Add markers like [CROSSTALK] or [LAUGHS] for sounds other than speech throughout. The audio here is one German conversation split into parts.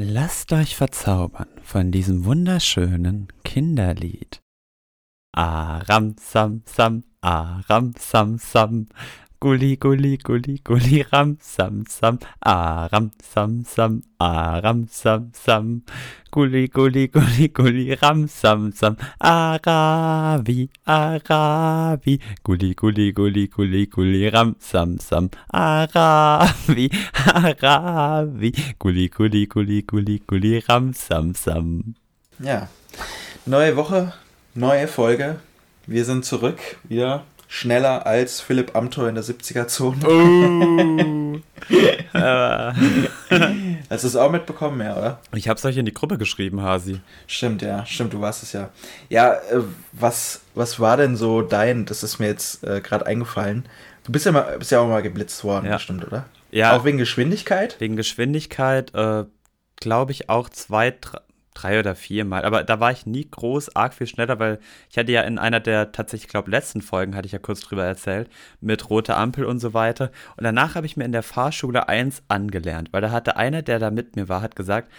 Lasst euch verzaubern von diesem wunderschönen Kinderlied. Aram sam sam, aram sam sam, Gulli, gulli, gulli, gulli, ram, sam, sam, aram, sam, sam, aram, sam, sam, gulli, gulli, gulli, gulli, ram, sam, sam, aravi, aravi, gulli, gulli, gulli, gulli, gulli, ram, sam, sam, aravi, aravi, gulli, gulli, gulli, gulli, gulli, ram, sam, sam. Ja, neue Woche, neue Folge. Wir sind zurück wieder schneller als Philipp Amthor in der 70er-Zone. Uh. [LAUGHS] Hast du es auch mitbekommen, ja, oder? Ich habe es euch in die Gruppe geschrieben, Hasi. Stimmt, ja, stimmt, du warst es ja. Ja, äh, was, was war denn so dein, das ist mir jetzt äh, gerade eingefallen. Du bist ja, mal, bist ja auch mal geblitzt worden, ja. bestimmt, oder? Ja. Auch wegen Geschwindigkeit? Wegen Geschwindigkeit, äh, glaube ich, auch zwei, drei, drei oder vier Mal. Aber da war ich nie groß, arg viel schneller, weil ich hatte ja in einer der tatsächlich, ich glaube, letzten Folgen, hatte ich ja kurz drüber erzählt, mit roter Ampel und so weiter. Und danach habe ich mir in der Fahrschule eins angelernt, weil da hatte einer, der da mit mir war, hat gesagt,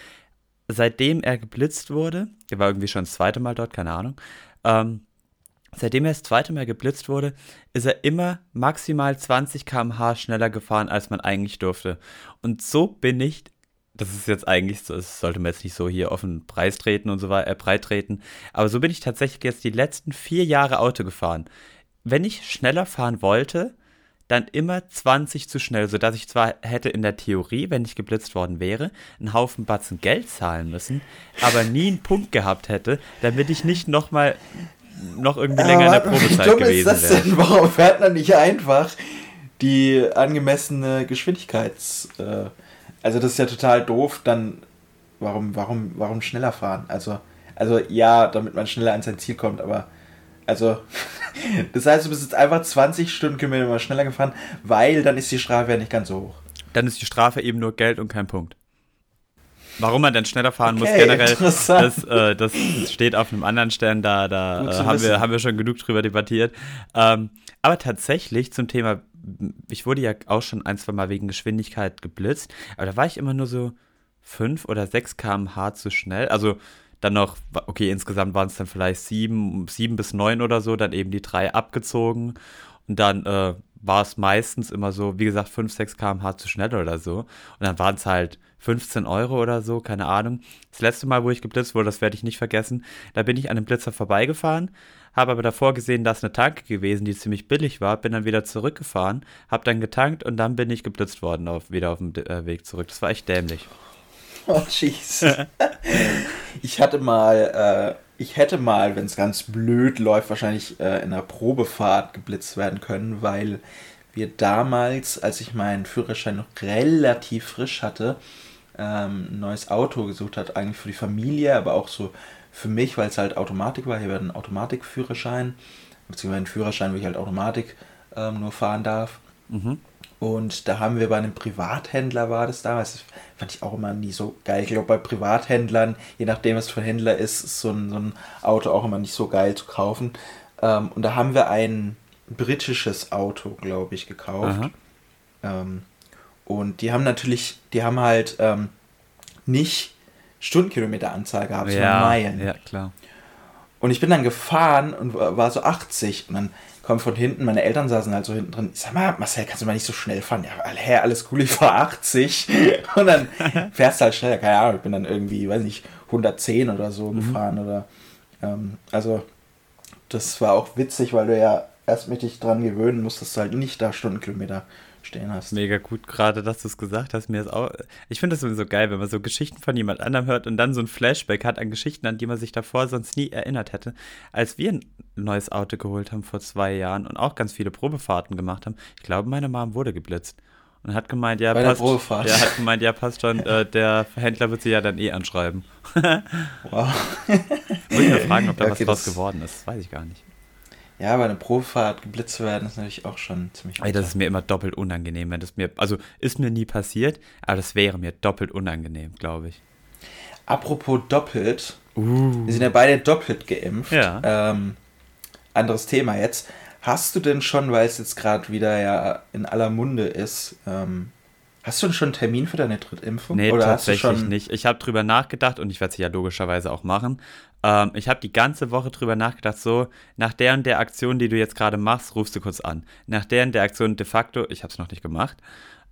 seitdem er geblitzt wurde, er war irgendwie schon das zweite Mal dort, keine Ahnung, ähm, Seitdem er das zweite Mal geblitzt wurde, ist er immer maximal 20 km/h schneller gefahren, als man eigentlich durfte. Und so bin ich das ist jetzt eigentlich so, das sollte man jetzt nicht so hier offen Preis treten und so weiter, äh, breit treten. Aber so bin ich tatsächlich jetzt die letzten vier Jahre Auto gefahren. Wenn ich schneller fahren wollte, dann immer 20 zu schnell, sodass ich zwar hätte in der Theorie, wenn ich geblitzt worden wäre, einen Haufen Batzen Geld zahlen müssen, aber nie einen Punkt gehabt hätte, damit ich nicht nochmal noch irgendwie länger in der Probezeit wie dumm gewesen ist das denn? Warum fährt man nicht einfach die angemessene Geschwindigkeits... Äh also das ist ja total doof, dann warum, warum, warum schneller fahren? Also, also ja, damit man schneller an sein Ziel kommt, aber also [LAUGHS] das heißt, du bist jetzt einfach 20 Stundenkilometer mal schneller gefahren, weil dann ist die Strafe ja nicht ganz so hoch. Dann ist die Strafe eben nur Geld und kein Punkt. Warum man denn schneller fahren okay, muss generell, das, äh, das steht auf einem anderen Stern, da, da äh, haben, wir, haben wir schon genug drüber debattiert. Ähm, aber tatsächlich zum Thema ich wurde ja auch schon ein, zwei Mal wegen Geschwindigkeit geblitzt, aber da war ich immer nur so 5 oder 6 km/h zu schnell. Also dann noch, okay, insgesamt waren es dann vielleicht 7, 7 bis 9 oder so, dann eben die drei abgezogen. Und dann äh, war es meistens immer so, wie gesagt, 5, 6 km/h zu schnell oder so. Und dann waren es halt 15 Euro oder so, keine Ahnung. Das letzte Mal, wo ich geblitzt wurde, das werde ich nicht vergessen, da bin ich an einem Blitzer vorbeigefahren, habe aber davor gesehen, dass eine Tanke gewesen, die ziemlich billig war, bin dann wieder zurückgefahren, habe dann getankt und dann bin ich geblitzt worden, auf, wieder auf dem äh, Weg zurück. Das war echt dämlich. Oh, jeez. [LAUGHS] ich hatte mal, äh, ich hätte mal, wenn es ganz blöd läuft, wahrscheinlich äh, in einer Probefahrt geblitzt werden können, weil wir damals, als ich meinen Führerschein noch relativ frisch hatte, ähm, ein neues Auto gesucht hat, eigentlich für die Familie, aber auch so für mich, weil es halt Automatik war. Hier wäre ein Automatikführerschein, beziehungsweise ein Führerschein, wo ich halt Automatik ähm, nur fahren darf. Mhm. Und da haben wir bei einem Privathändler war das damals, das fand ich auch immer nie so geil. Ich glaube, bei Privathändlern, je nachdem, was für ein Händler ist, ist so ein, so ein Auto auch immer nicht so geil zu kaufen. Ähm, und da haben wir ein britisches Auto, glaube ich, gekauft. Ähm, und die haben natürlich, die haben halt ähm, nicht Stundenkilometeranzahl gehabt, sondern ja, Meilen. Ja, klar. Und ich bin dann gefahren und war so 80 und dann kommt von hinten, meine Eltern saßen halt so hinten drin. Ich sag mal, Marcel, kannst du mal nicht so schnell fahren? Ja, hä, alles cool, ich fahr 80. [LAUGHS] Und dann [LAUGHS] fährst du halt schneller, keine Ahnung, ich bin dann irgendwie, weiß nicht, 110 oder so mhm. gefahren oder, ähm, also, das war auch witzig, weil du ja erst mit dich dran gewöhnen musst, dass du halt nicht da Stundenkilometer stehen hast. Mega gut, gerade dass du es gesagt hast. Mir ist auch, ich finde das so geil, wenn man so Geschichten von jemand anderem hört und dann so ein Flashback hat an Geschichten, an die man sich davor sonst nie erinnert hätte. Als wir ein neues Auto geholt haben vor zwei Jahren und auch ganz viele Probefahrten gemacht haben, ich glaube, meine Mom wurde geblitzt. Und hat gemeint, ja, Bei passt, der hat gemeint, ja, passt schon, äh, der Händler wird sie ja dann eh anschreiben. wow. [LAUGHS] Muss ich mir fragen, ob da [LAUGHS] okay, was draus geworden ist. Das weiß ich gar nicht. Ja, bei einer Probefahrt geblitzt zu werden, ist natürlich auch schon ziemlich. Ey, das ist mir immer doppelt unangenehm, wenn das mir. Also ist mir nie passiert, aber das wäre mir doppelt unangenehm, glaube ich. Apropos doppelt. Uh. Wir sind ja beide doppelt geimpft. Ja. Ähm, anderes Thema jetzt. Hast du denn schon, weil es jetzt gerade wieder ja in aller Munde ist, ähm, Hast du schon einen Termin für deine Drittimpfung? Nee, Oder tatsächlich nicht. Ich habe drüber nachgedacht und ich werde es ja logischerweise auch machen. Ähm, ich habe die ganze Woche drüber nachgedacht, so, nach der und der Aktion, die du jetzt gerade machst, rufst du kurz an. Nach der und der Aktion de facto, ich habe es noch nicht gemacht,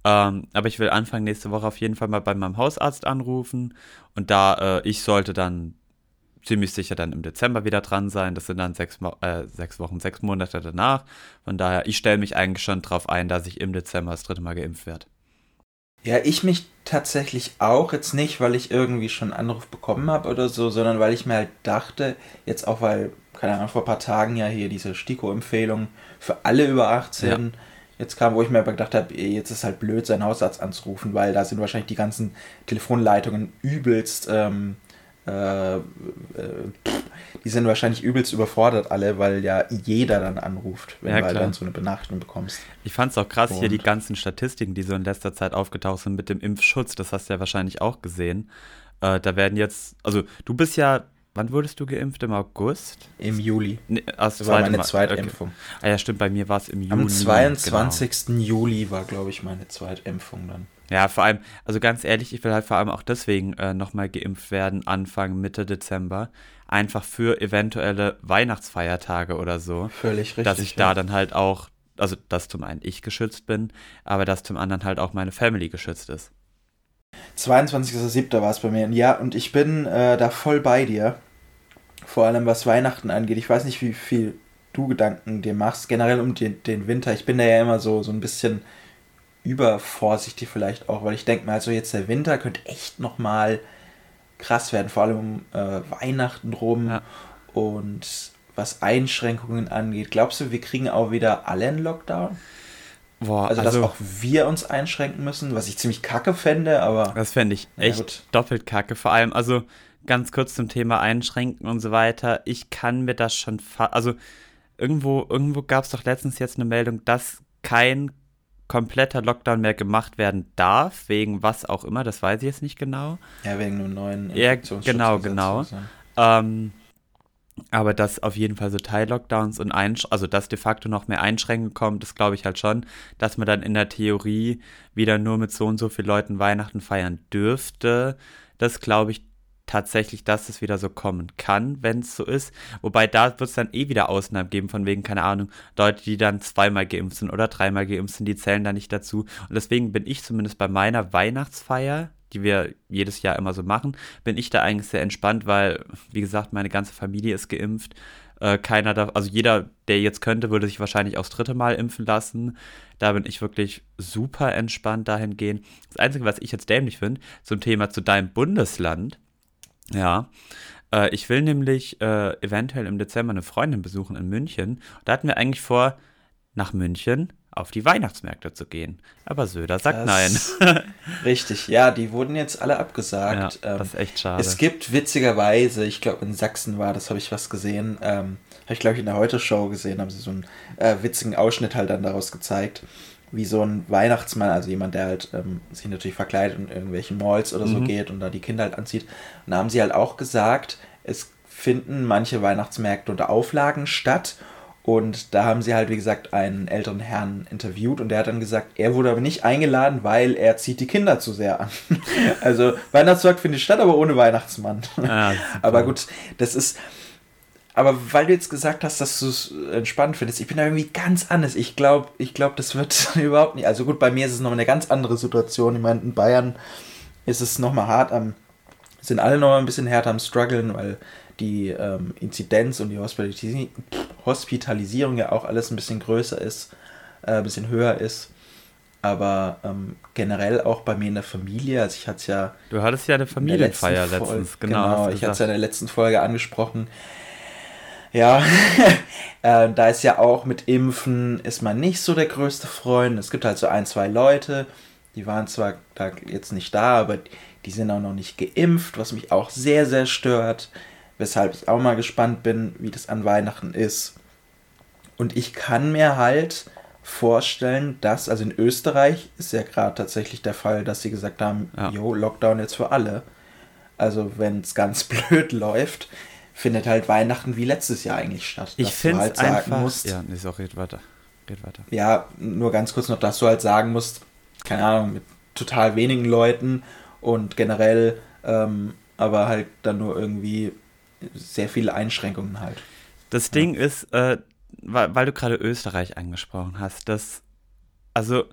ähm, aber ich will Anfang nächste Woche auf jeden Fall mal bei meinem Hausarzt anrufen und da, äh, ich sollte dann ziemlich sicher dann im Dezember wieder dran sein. Das sind dann sechs, äh, sechs Wochen, sechs Monate danach. Von daher, ich stelle mich eigentlich schon darauf ein, dass ich im Dezember das dritte Mal geimpft werde. Ja, ich mich tatsächlich auch. Jetzt nicht, weil ich irgendwie schon einen Anruf bekommen habe oder so, sondern weil ich mir halt dachte, jetzt auch weil, keine Ahnung, vor ein paar Tagen ja hier diese STIKO-Empfehlung für alle über 18 ja. jetzt kam, wo ich mir aber gedacht habe, jetzt ist halt blöd, seinen Hausarzt anzurufen, weil da sind wahrscheinlich die ganzen Telefonleitungen übelst ähm, äh, äh, die sind wahrscheinlich übelst überfordert alle, weil ja jeder dann anruft, wenn ja, du halt dann so eine Benachrichtigung bekommst. Ich fand es auch krass, Und hier die ganzen Statistiken, die so in letzter Zeit aufgetaucht sind mit dem Impfschutz, das hast du ja wahrscheinlich auch gesehen. Äh, da werden jetzt, also du bist ja Wann wurdest du geimpft? Im August? Im Juli. Nee, das war meine Zweitimpfung. Okay. Ah ja, stimmt, bei mir war es im Juni. Am 22. Genau. Juli war, glaube ich, meine Zweitimpfung dann. Ja, vor allem, also ganz ehrlich, ich will halt vor allem auch deswegen äh, nochmal geimpft werden, Anfang, Mitte Dezember. Einfach für eventuelle Weihnachtsfeiertage oder so. Völlig richtig. Dass ich ja. da dann halt auch, also dass zum einen ich geschützt bin, aber dass zum anderen halt auch meine Family geschützt ist. 22.07. war es bei mir. Ja, und ich bin äh, da voll bei dir. Vor allem was Weihnachten angeht. Ich weiß nicht, wie viel du Gedanken dir machst, generell um den, den Winter. Ich bin da ja immer so, so ein bisschen übervorsichtig vielleicht auch, weil ich denke mal, also jetzt der Winter könnte echt nochmal krass werden, vor allem um äh, Weihnachten rum ja. und was Einschränkungen angeht. Glaubst du, wir kriegen auch wieder alle einen Lockdown? Boah, also, also, dass auch wir uns einschränken müssen, was ich ziemlich kacke fände, aber. Das fände ich echt ja, doppelt kacke. Vor allem, also ganz kurz zum Thema Einschränken und so weiter. Ich kann mir das schon. Also, irgendwo, irgendwo gab es doch letztens jetzt eine Meldung, dass kein kompletter Lockdown mehr gemacht werden darf, wegen was auch immer, das weiß ich jetzt nicht genau. Ja, wegen einem neuen Ja, genau, genau. Ähm, aber dass auf jeden Fall so Teil-Lockdowns und Einsch also dass de facto noch mehr Einschränkungen kommt, das glaube ich halt schon, dass man dann in der Theorie wieder nur mit so und so vielen Leuten Weihnachten feiern dürfte. Das glaube ich tatsächlich, dass es wieder so kommen kann, wenn es so ist. Wobei da wird es dann eh wieder Ausnahmen geben, von wegen, keine Ahnung, Leute, die dann zweimal geimpft sind oder dreimal geimpft sind, die zählen da nicht dazu. Und deswegen bin ich zumindest bei meiner Weihnachtsfeier, die wir jedes Jahr immer so machen, bin ich da eigentlich sehr entspannt, weil, wie gesagt, meine ganze Familie ist geimpft. Äh, keiner da, also jeder, der jetzt könnte, würde sich wahrscheinlich aufs dritte Mal impfen lassen. Da bin ich wirklich super entspannt dahingehend. Das Einzige, was ich jetzt dämlich finde, zum Thema zu deinem Bundesland, ja. Äh, ich will nämlich äh, eventuell im Dezember eine Freundin besuchen in München. Da hatten wir eigentlich vor, nach München auf die Weihnachtsmärkte zu gehen. Aber Söder sagt das nein. [LAUGHS] richtig, ja, die wurden jetzt alle abgesagt. Ja, das ist echt schade. Es gibt witzigerweise, ich glaube in Sachsen war das, habe ich was gesehen, ähm, habe ich glaube ich in der Heute-Show gesehen, haben sie so einen äh, witzigen Ausschnitt halt dann daraus gezeigt wie so ein Weihnachtsmann, also jemand, der halt ähm, sich natürlich verkleidet und in irgendwelchen Malls oder so mhm. geht und da die Kinder halt anzieht. Und da haben sie halt auch gesagt, es finden manche Weihnachtsmärkte unter Auflagen statt. Und da haben sie halt, wie gesagt, einen älteren Herrn interviewt und der hat dann gesagt, er wurde aber nicht eingeladen, weil er zieht die Kinder zu sehr an. [LAUGHS] also Weihnachtsmarkt findet statt, aber ohne Weihnachtsmann. Ah, [LAUGHS] aber gut, das ist, aber weil du jetzt gesagt hast, dass du es entspannt findest, ich bin da irgendwie ganz anders. Ich glaube, ich glaube, das wird [LAUGHS] überhaupt nicht. Also gut, bei mir ist es noch eine ganz andere Situation. Ich meine, in Bayern ist es nochmal hart am, sind alle noch ein bisschen härter am struggeln, weil die ähm, Inzidenz und die Hospitalis Hospitalisierung ja auch alles ein bisschen größer ist, äh, ein bisschen höher ist. Aber ähm, generell auch bei mir in der Familie, also ich hatte es ja. Du hattest ja eine Familienfeier letztens, genau. genau ich hatte es ja in der letzten Folge angesprochen. Ja, [LAUGHS] äh, da ist ja auch mit Impfen ist man nicht so der größte Freund. Es gibt halt so ein, zwei Leute, die waren zwar da jetzt nicht da, aber die sind auch noch nicht geimpft, was mich auch sehr, sehr stört. Weshalb ich auch mal gespannt bin, wie das an Weihnachten ist. Und ich kann mir halt vorstellen, dass, also in Österreich ist ja gerade tatsächlich der Fall, dass sie gesagt haben, ja. jo, Lockdown jetzt für alle. Also wenn es ganz [LAUGHS] blöd läuft, findet halt Weihnachten wie letztes Jahr eigentlich statt. Ich finde halt sagen einfach, musst, ja, nee, auch red weiter. Red weiter. Ja, nur ganz kurz noch, dass du halt sagen musst, keine Ahnung, mit total wenigen Leuten und generell ähm, aber halt dann nur irgendwie sehr viele Einschränkungen halt. Das Ding ja. ist, äh, weil, weil, du gerade Österreich angesprochen hast, dass, also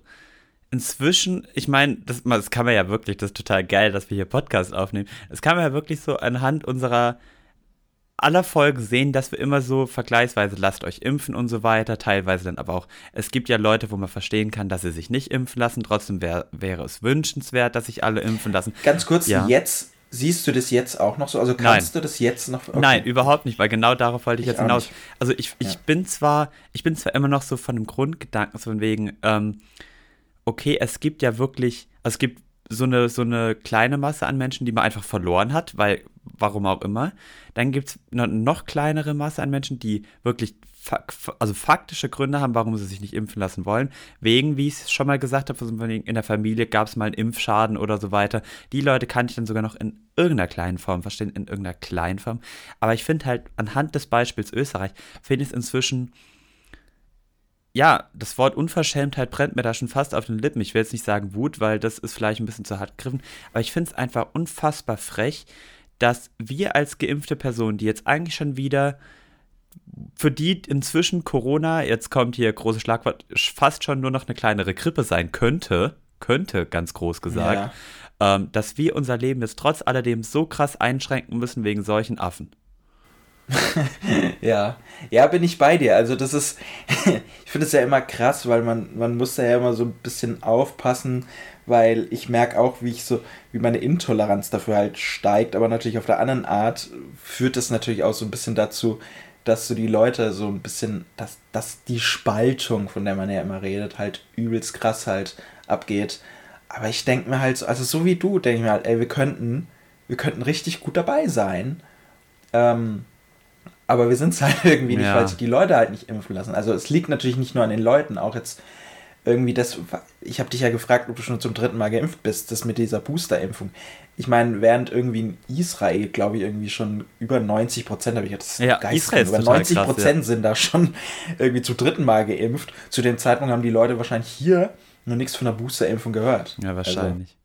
inzwischen, ich meine, das, das kann man ja wirklich, das ist total geil, dass wir hier Podcast aufnehmen. Das kann man ja wirklich so anhand unserer aller Folgen sehen, dass wir immer so vergleichsweise lasst euch impfen und so weiter, teilweise dann aber auch, es gibt ja Leute, wo man verstehen kann, dass sie sich nicht impfen lassen, trotzdem wär, wäre es wünschenswert, dass sich alle impfen lassen. Ganz kurz, ja. jetzt Siehst du das jetzt auch noch so? Also kannst Nein. du das jetzt noch? Okay. Nein, überhaupt nicht, weil genau darauf wollte ich, ich jetzt hinaus. Nicht. Also ich, ich ja. bin zwar, ich bin zwar immer noch so von dem Grundgedanken, so von wegen, ähm, okay, es gibt ja wirklich, also es gibt so eine, so eine kleine Masse an Menschen, die man einfach verloren hat, weil, warum auch immer. Dann gibt es eine noch kleinere Masse an Menschen, die wirklich also faktische Gründe haben, warum sie sich nicht impfen lassen wollen. Wegen, wie ich es schon mal gesagt habe, in der Familie gab es mal einen Impfschaden oder so weiter. Die Leute kann ich dann sogar noch in irgendeiner kleinen Form verstehen, in irgendeiner kleinen Form. Aber ich finde halt, anhand des Beispiels Österreich, finde ich es inzwischen, ja, das Wort Unverschämtheit brennt mir da schon fast auf den Lippen. Ich will jetzt nicht sagen Wut, weil das ist vielleicht ein bisschen zu hart gegriffen, aber ich finde es einfach unfassbar frech, dass wir als geimpfte Personen, die jetzt eigentlich schon wieder für die inzwischen Corona, jetzt kommt hier große Schlagwort, fast schon nur noch eine kleinere Grippe sein könnte, könnte ganz groß gesagt, ja. ähm, dass wir unser Leben jetzt trotz alledem so krass einschränken müssen wegen solchen Affen. Ja, ja, bin ich bei dir. Also das ist, [LAUGHS] ich finde es ja immer krass, weil man, man muss da ja immer so ein bisschen aufpassen, weil ich merke auch, wie ich so, wie meine Intoleranz dafür halt steigt, aber natürlich auf der anderen Art führt es natürlich auch so ein bisschen dazu, dass so die Leute so ein bisschen, dass, dass die Spaltung, von der man ja immer redet, halt übelst krass halt abgeht. Aber ich denke mir halt so, also so wie du, denke ich mir halt, ey, wir könnten, wir könnten richtig gut dabei sein. Ähm, aber wir sind es halt [LAUGHS] irgendwie nicht, weil sich die Leute halt nicht impfen lassen. Also es liegt natürlich nicht nur an den Leuten, auch jetzt irgendwie das, ich habe dich ja gefragt, ob du schon zum dritten Mal geimpft bist, das mit dieser Booster-Impfung. Ich meine, während irgendwie in Israel, glaube ich, irgendwie schon über 90 Prozent, habe ich jetzt ja, Israel ist über 90 Prozent ja. sind da schon [LAUGHS] irgendwie zum dritten Mal geimpft. Zu dem Zeitpunkt haben die Leute wahrscheinlich hier noch nichts von der Booster-Impfung gehört. Ja, wahrscheinlich. Also,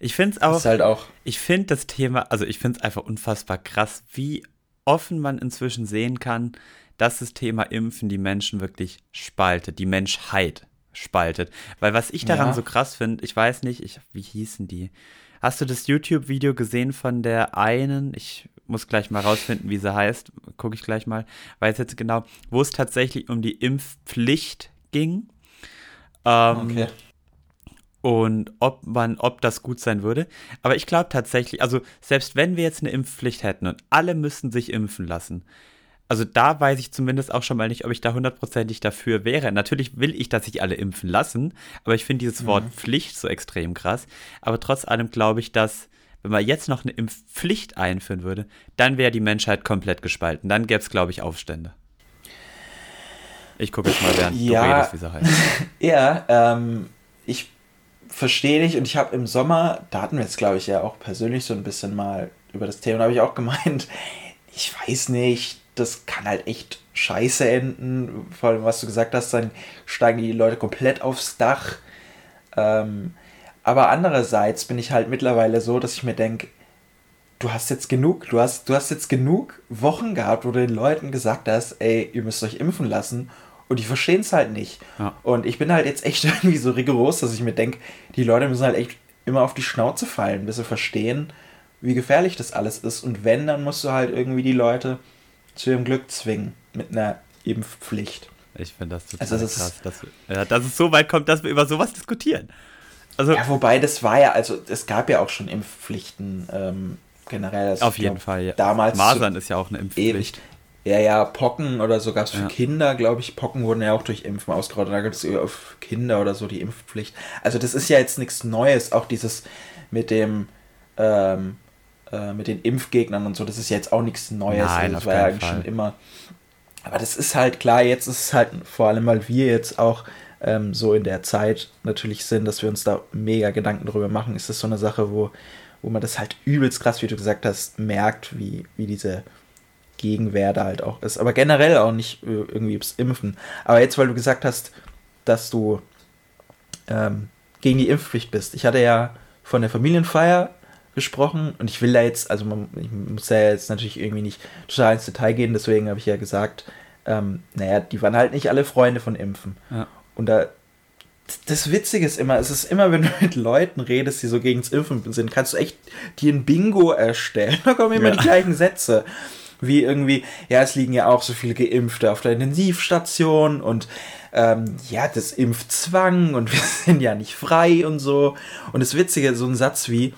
ich finde es auch, halt auch, ich finde das Thema, also ich finde es einfach unfassbar krass, wie offen man inzwischen sehen kann, dass das Thema Impfen die Menschen wirklich spaltet, die Menschheit spaltet. Weil was ich daran ja. so krass finde, ich weiß nicht, ich, wie hießen die? Hast du das YouTube-Video gesehen von der einen? Ich muss gleich mal rausfinden, wie sie heißt. Gucke ich gleich mal. Weiß jetzt genau, wo es tatsächlich um die Impfpflicht ging. Ähm, okay. Und ob man, ob das gut sein würde. Aber ich glaube tatsächlich, also selbst wenn wir jetzt eine Impfpflicht hätten und alle müssten sich impfen lassen, also da weiß ich zumindest auch schon mal nicht, ob ich da hundertprozentig dafür wäre. Natürlich will ich, dass sich alle impfen lassen, aber ich finde dieses mhm. Wort Pflicht so extrem krass. Aber trotz allem glaube ich, dass, wenn man jetzt noch eine Impfpflicht einführen würde, dann wäre die Menschheit komplett gespalten. Dann gäbe es, glaube ich, Aufstände. Ich gucke jetzt mal, während ja, du redest, wie sie heißt. [LAUGHS] ja, ähm, ich verstehe dich und ich habe im Sommer, da hatten wir jetzt, glaube ich, ja auch persönlich so ein bisschen mal über das Thema, da habe ich auch gemeint, [LAUGHS] ich weiß nicht, das kann halt echt scheiße enden. Vor allem, was du gesagt hast, dann steigen die Leute komplett aufs Dach. Ähm, aber andererseits bin ich halt mittlerweile so, dass ich mir denke, du hast jetzt genug, du hast, du hast jetzt genug Wochen gehabt, wo du den Leuten gesagt hast, ey, ihr müsst euch impfen lassen. Und die verstehen es halt nicht. Ja. Und ich bin halt jetzt echt [LAUGHS] irgendwie so rigoros, dass ich mir denke, die Leute müssen halt echt immer auf die Schnauze fallen, bis sie verstehen, wie gefährlich das alles ist. Und wenn, dann musst du halt irgendwie die Leute zu ihrem Glück zwingen mit einer Impfpflicht. Ich finde das total also das krass, dass, ja, dass es so weit kommt, dass wir über sowas diskutieren. Also, ja, wobei das war ja, also es gab ja auch schon Impfpflichten ähm, generell. Also auf jeden glaub, Fall, ja. Damals Masern ist ja auch eine Impfpflicht. Ja, ja, Pocken oder so gab es für ja. Kinder, glaube ich. Pocken wurden ja auch durch Impfen ausgerottet. Da gibt es auf Kinder oder so die Impfpflicht. Also das ist ja jetzt nichts Neues. Auch dieses mit dem ähm, äh, mit den Impfgegnern und so, das ist jetzt auch nichts Neues. Nein, das war ja eigentlich Fall. schon immer. Aber das ist halt klar, jetzt ist es halt vor allem, weil wir jetzt auch ähm, so in der Zeit natürlich sind, dass wir uns da mega Gedanken drüber machen, ist das so eine Sache, wo, wo man das halt übelst krass, wie du gesagt hast, merkt, wie, wie diese Gegenwehr da halt auch ist. Aber generell auch nicht äh, irgendwie Impfen. Aber jetzt, weil du gesagt hast, dass du ähm, gegen die Impfpflicht bist. Ich hatte ja von der Familienfeier gesprochen und ich will da jetzt, also man, ich muss da jetzt natürlich irgendwie nicht total ins Detail gehen, deswegen habe ich ja gesagt, ähm, naja, die waren halt nicht alle Freunde von Impfen. Ja. Und da, das Witzige ist immer, es ist immer, wenn du [LAUGHS] mit Leuten redest, die so gegen das Impfen sind, kannst du echt dir ein Bingo erstellen. [LAUGHS] Da kommen immer ja. die gleichen Sätze. Wie irgendwie, ja, es liegen ja auch so viele Geimpfte auf der Intensivstation und ähm, ja, das Impfzwang und [LAUGHS] wir sind ja nicht frei und so. Und das Witzige, so ein Satz wie,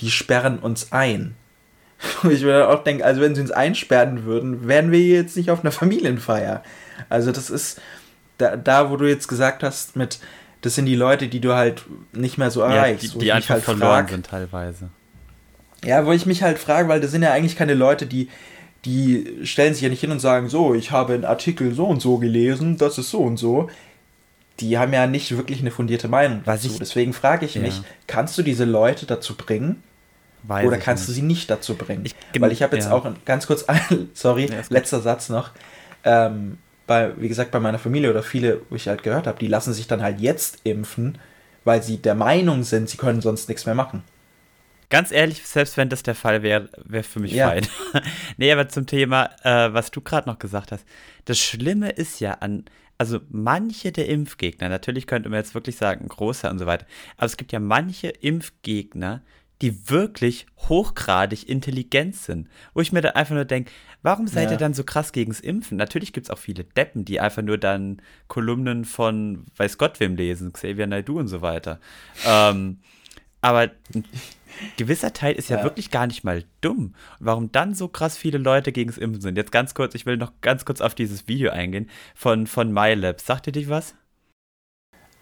die sperren uns ein. [LAUGHS] Wo ich mir auch denke, also wenn sie uns einsperren würden, wären wir jetzt nicht auf einer Familienfeier. Also das ist da, da wo du jetzt gesagt hast, mit, das sind die Leute, die du halt nicht mehr so erreichst. Ja, die, die einfach halt verloren frag, sind teilweise. Ja, wo ich mich halt frage, weil das sind ja eigentlich keine Leute, die, die stellen sich ja nicht hin und sagen, so, ich habe einen Artikel so und so gelesen, das ist so und so. Die haben ja nicht wirklich eine fundierte Meinung dazu. Ich, Deswegen frage ich ja. mich, kannst du diese Leute dazu bringen, Weiß Oder kannst nicht. du sie nicht dazu bringen? Ich, Weil ich habe jetzt ja. auch ganz kurz, [LAUGHS] sorry, ja, letzter Satz noch. Ähm, bei, wie gesagt, bei meiner Familie oder viele, wo ich halt gehört habe, die lassen sich dann halt jetzt impfen, weil sie der Meinung sind, sie können sonst nichts mehr machen. Ganz ehrlich, selbst wenn das der Fall wäre, wäre für mich ja. fein. [LAUGHS] nee, aber zum Thema, äh, was du gerade noch gesagt hast. Das Schlimme ist ja an, also manche der Impfgegner, natürlich könnte man jetzt wirklich sagen, großer und so weiter, aber es gibt ja manche Impfgegner, die wirklich hochgradig intelligent sind. Wo ich mir dann einfach nur denke, warum seid ja. ihr dann so krass gegens Impfen? Natürlich gibt es auch viele Deppen, die einfach nur dann Kolumnen von weiß Gott wem lesen, Xavier Naidoo und so weiter. ähm, aber ein gewisser Teil ist ja, ja, wirklich gar nicht mal dumm. warum dann so krass viele Leute gegens Impfen sind? Jetzt ganz kurz, ich will noch ganz kurz auf dieses Video eingehen von, von MyLab. Sagt ihr dich was?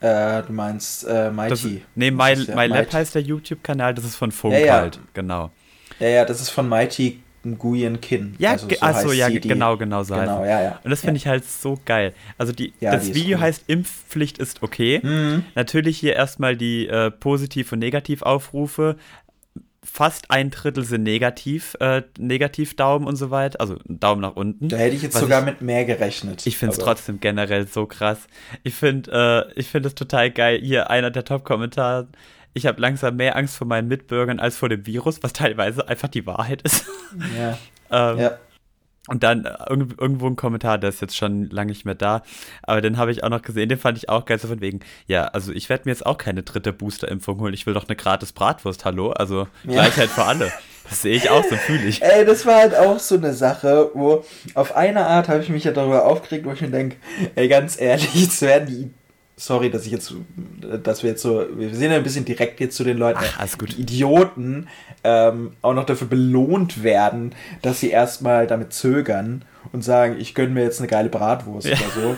Äh, du meinst äh, Mighty. Das, nee, My, ja MyLab heißt der YouTube-Kanal, das ist von Funk ja. halt, genau. Ja, ja, das ist von Mighty Nguyen Kin. Ja, also so achso, ja, genau, genau so genau, ja, ja. Und das finde ich halt so geil. Also die, ja, das die Video cool. heißt Impfpflicht ist okay. Mhm. Natürlich hier erstmal die äh, Positiv- und Negativaufrufe fast ein Drittel sind negativ, äh, Negativ-Daumen und so weiter, also Daumen nach unten. Da hätte ich jetzt sogar ich, mit mehr gerechnet. Ich finde es trotzdem generell so krass. Ich finde äh, ich es total geil. Hier einer der Top-Kommentare. Ich habe langsam mehr Angst vor meinen Mitbürgern als vor dem Virus, was teilweise einfach die Wahrheit ist. Ja. [LAUGHS] ähm, ja. Und dann äh, irgendwo ein Kommentar, der ist jetzt schon lange nicht mehr da, aber den habe ich auch noch gesehen, den fand ich auch geil, so von wegen, ja, also ich werde mir jetzt auch keine dritte Booster-Impfung holen, ich will doch eine gratis Bratwurst, hallo, also ja. Gleichheit für alle. Das sehe ich auch, so fühle ich. Ey, das war halt auch so eine Sache, wo auf eine Art habe ich mich ja darüber aufgeregt, wo ich mir denke, ey, ganz ehrlich, jetzt werden die sorry, dass ich jetzt, dass wir jetzt so, wir sind ja ein bisschen direkt jetzt zu den Leuten, Ach, alles gut. Idioten ähm, auch noch dafür belohnt werden, dass sie erstmal damit zögern und sagen, ich gönne mir jetzt eine geile Bratwurst ja. oder so.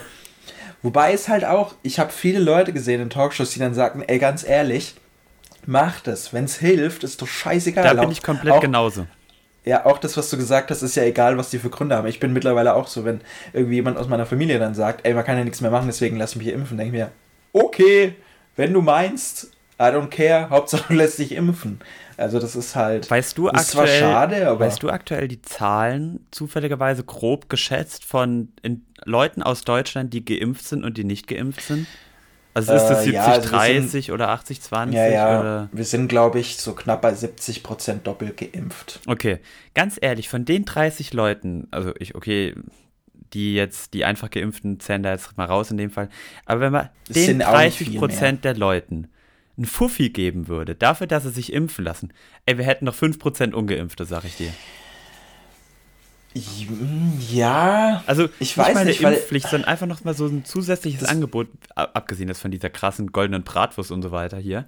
Wobei es halt auch, ich habe viele Leute gesehen in Talkshows, die dann sagten, ey, ganz ehrlich, mach das, wenn es hilft, ist doch scheißegal. Da bin ich komplett auch, genauso. Ja, auch das, was du gesagt hast, ist ja egal, was die für Gründe haben. Ich bin mittlerweile auch so, wenn irgendwie jemand aus meiner Familie dann sagt, ey, man kann ja nichts mehr machen, deswegen lass mich hier impfen, denke ich mir, okay, wenn du meinst, I don't care, Hauptsache du lässt dich impfen. Also das ist halt. Weißt du aktuell, zwar schade, aber weißt du aktuell die Zahlen zufälligerweise grob geschätzt von Leuten aus Deutschland, die geimpft sind und die nicht geimpft sind? Also ist das 70, äh, ja, also 30 sind, oder 80, 20? Ja, ja. Oder? Wir sind, glaube ich, so knapp bei 70 Prozent doppelt geimpft. Okay, ganz ehrlich, von den 30 Leuten, also ich, okay, die jetzt, die einfach geimpften zählen da jetzt mal raus in dem Fall, aber wenn man das den 30 Prozent der Leuten einen Fuffi geben würde, dafür, dass sie sich impfen lassen, ey, wir hätten noch 5 Prozent Ungeimpfte, sag ich dir. Ja. Also ich weiß meine nicht, Impfpflicht, sondern einfach noch mal so ein zusätzliches Angebot, abgesehen jetzt von dieser krassen goldenen Bratwurst und so weiter hier.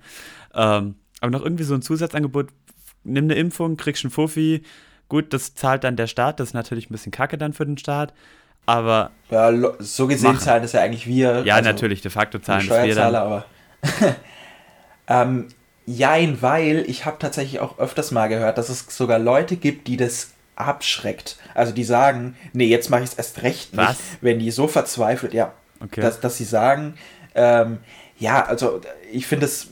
Ähm, aber noch irgendwie so ein Zusatzangebot, nimm eine Impfung, kriegst einen Fuffi. Gut, das zahlt dann der Staat, das ist natürlich ein bisschen kacke dann für den Staat. Aber. Ja, so gesehen machen. zahlen das ja eigentlich wir. Ja, also natürlich, de facto zahlen das wir dann. aber. [LAUGHS] ähm, jein, weil ich habe tatsächlich auch öfters mal gehört, dass es sogar Leute gibt, die das abschreckt. Also die sagen, nee, jetzt mache ich es erst recht nicht, Was? wenn die so verzweifelt, ja, okay. dass, dass sie sagen, ähm, ja, also ich finde es,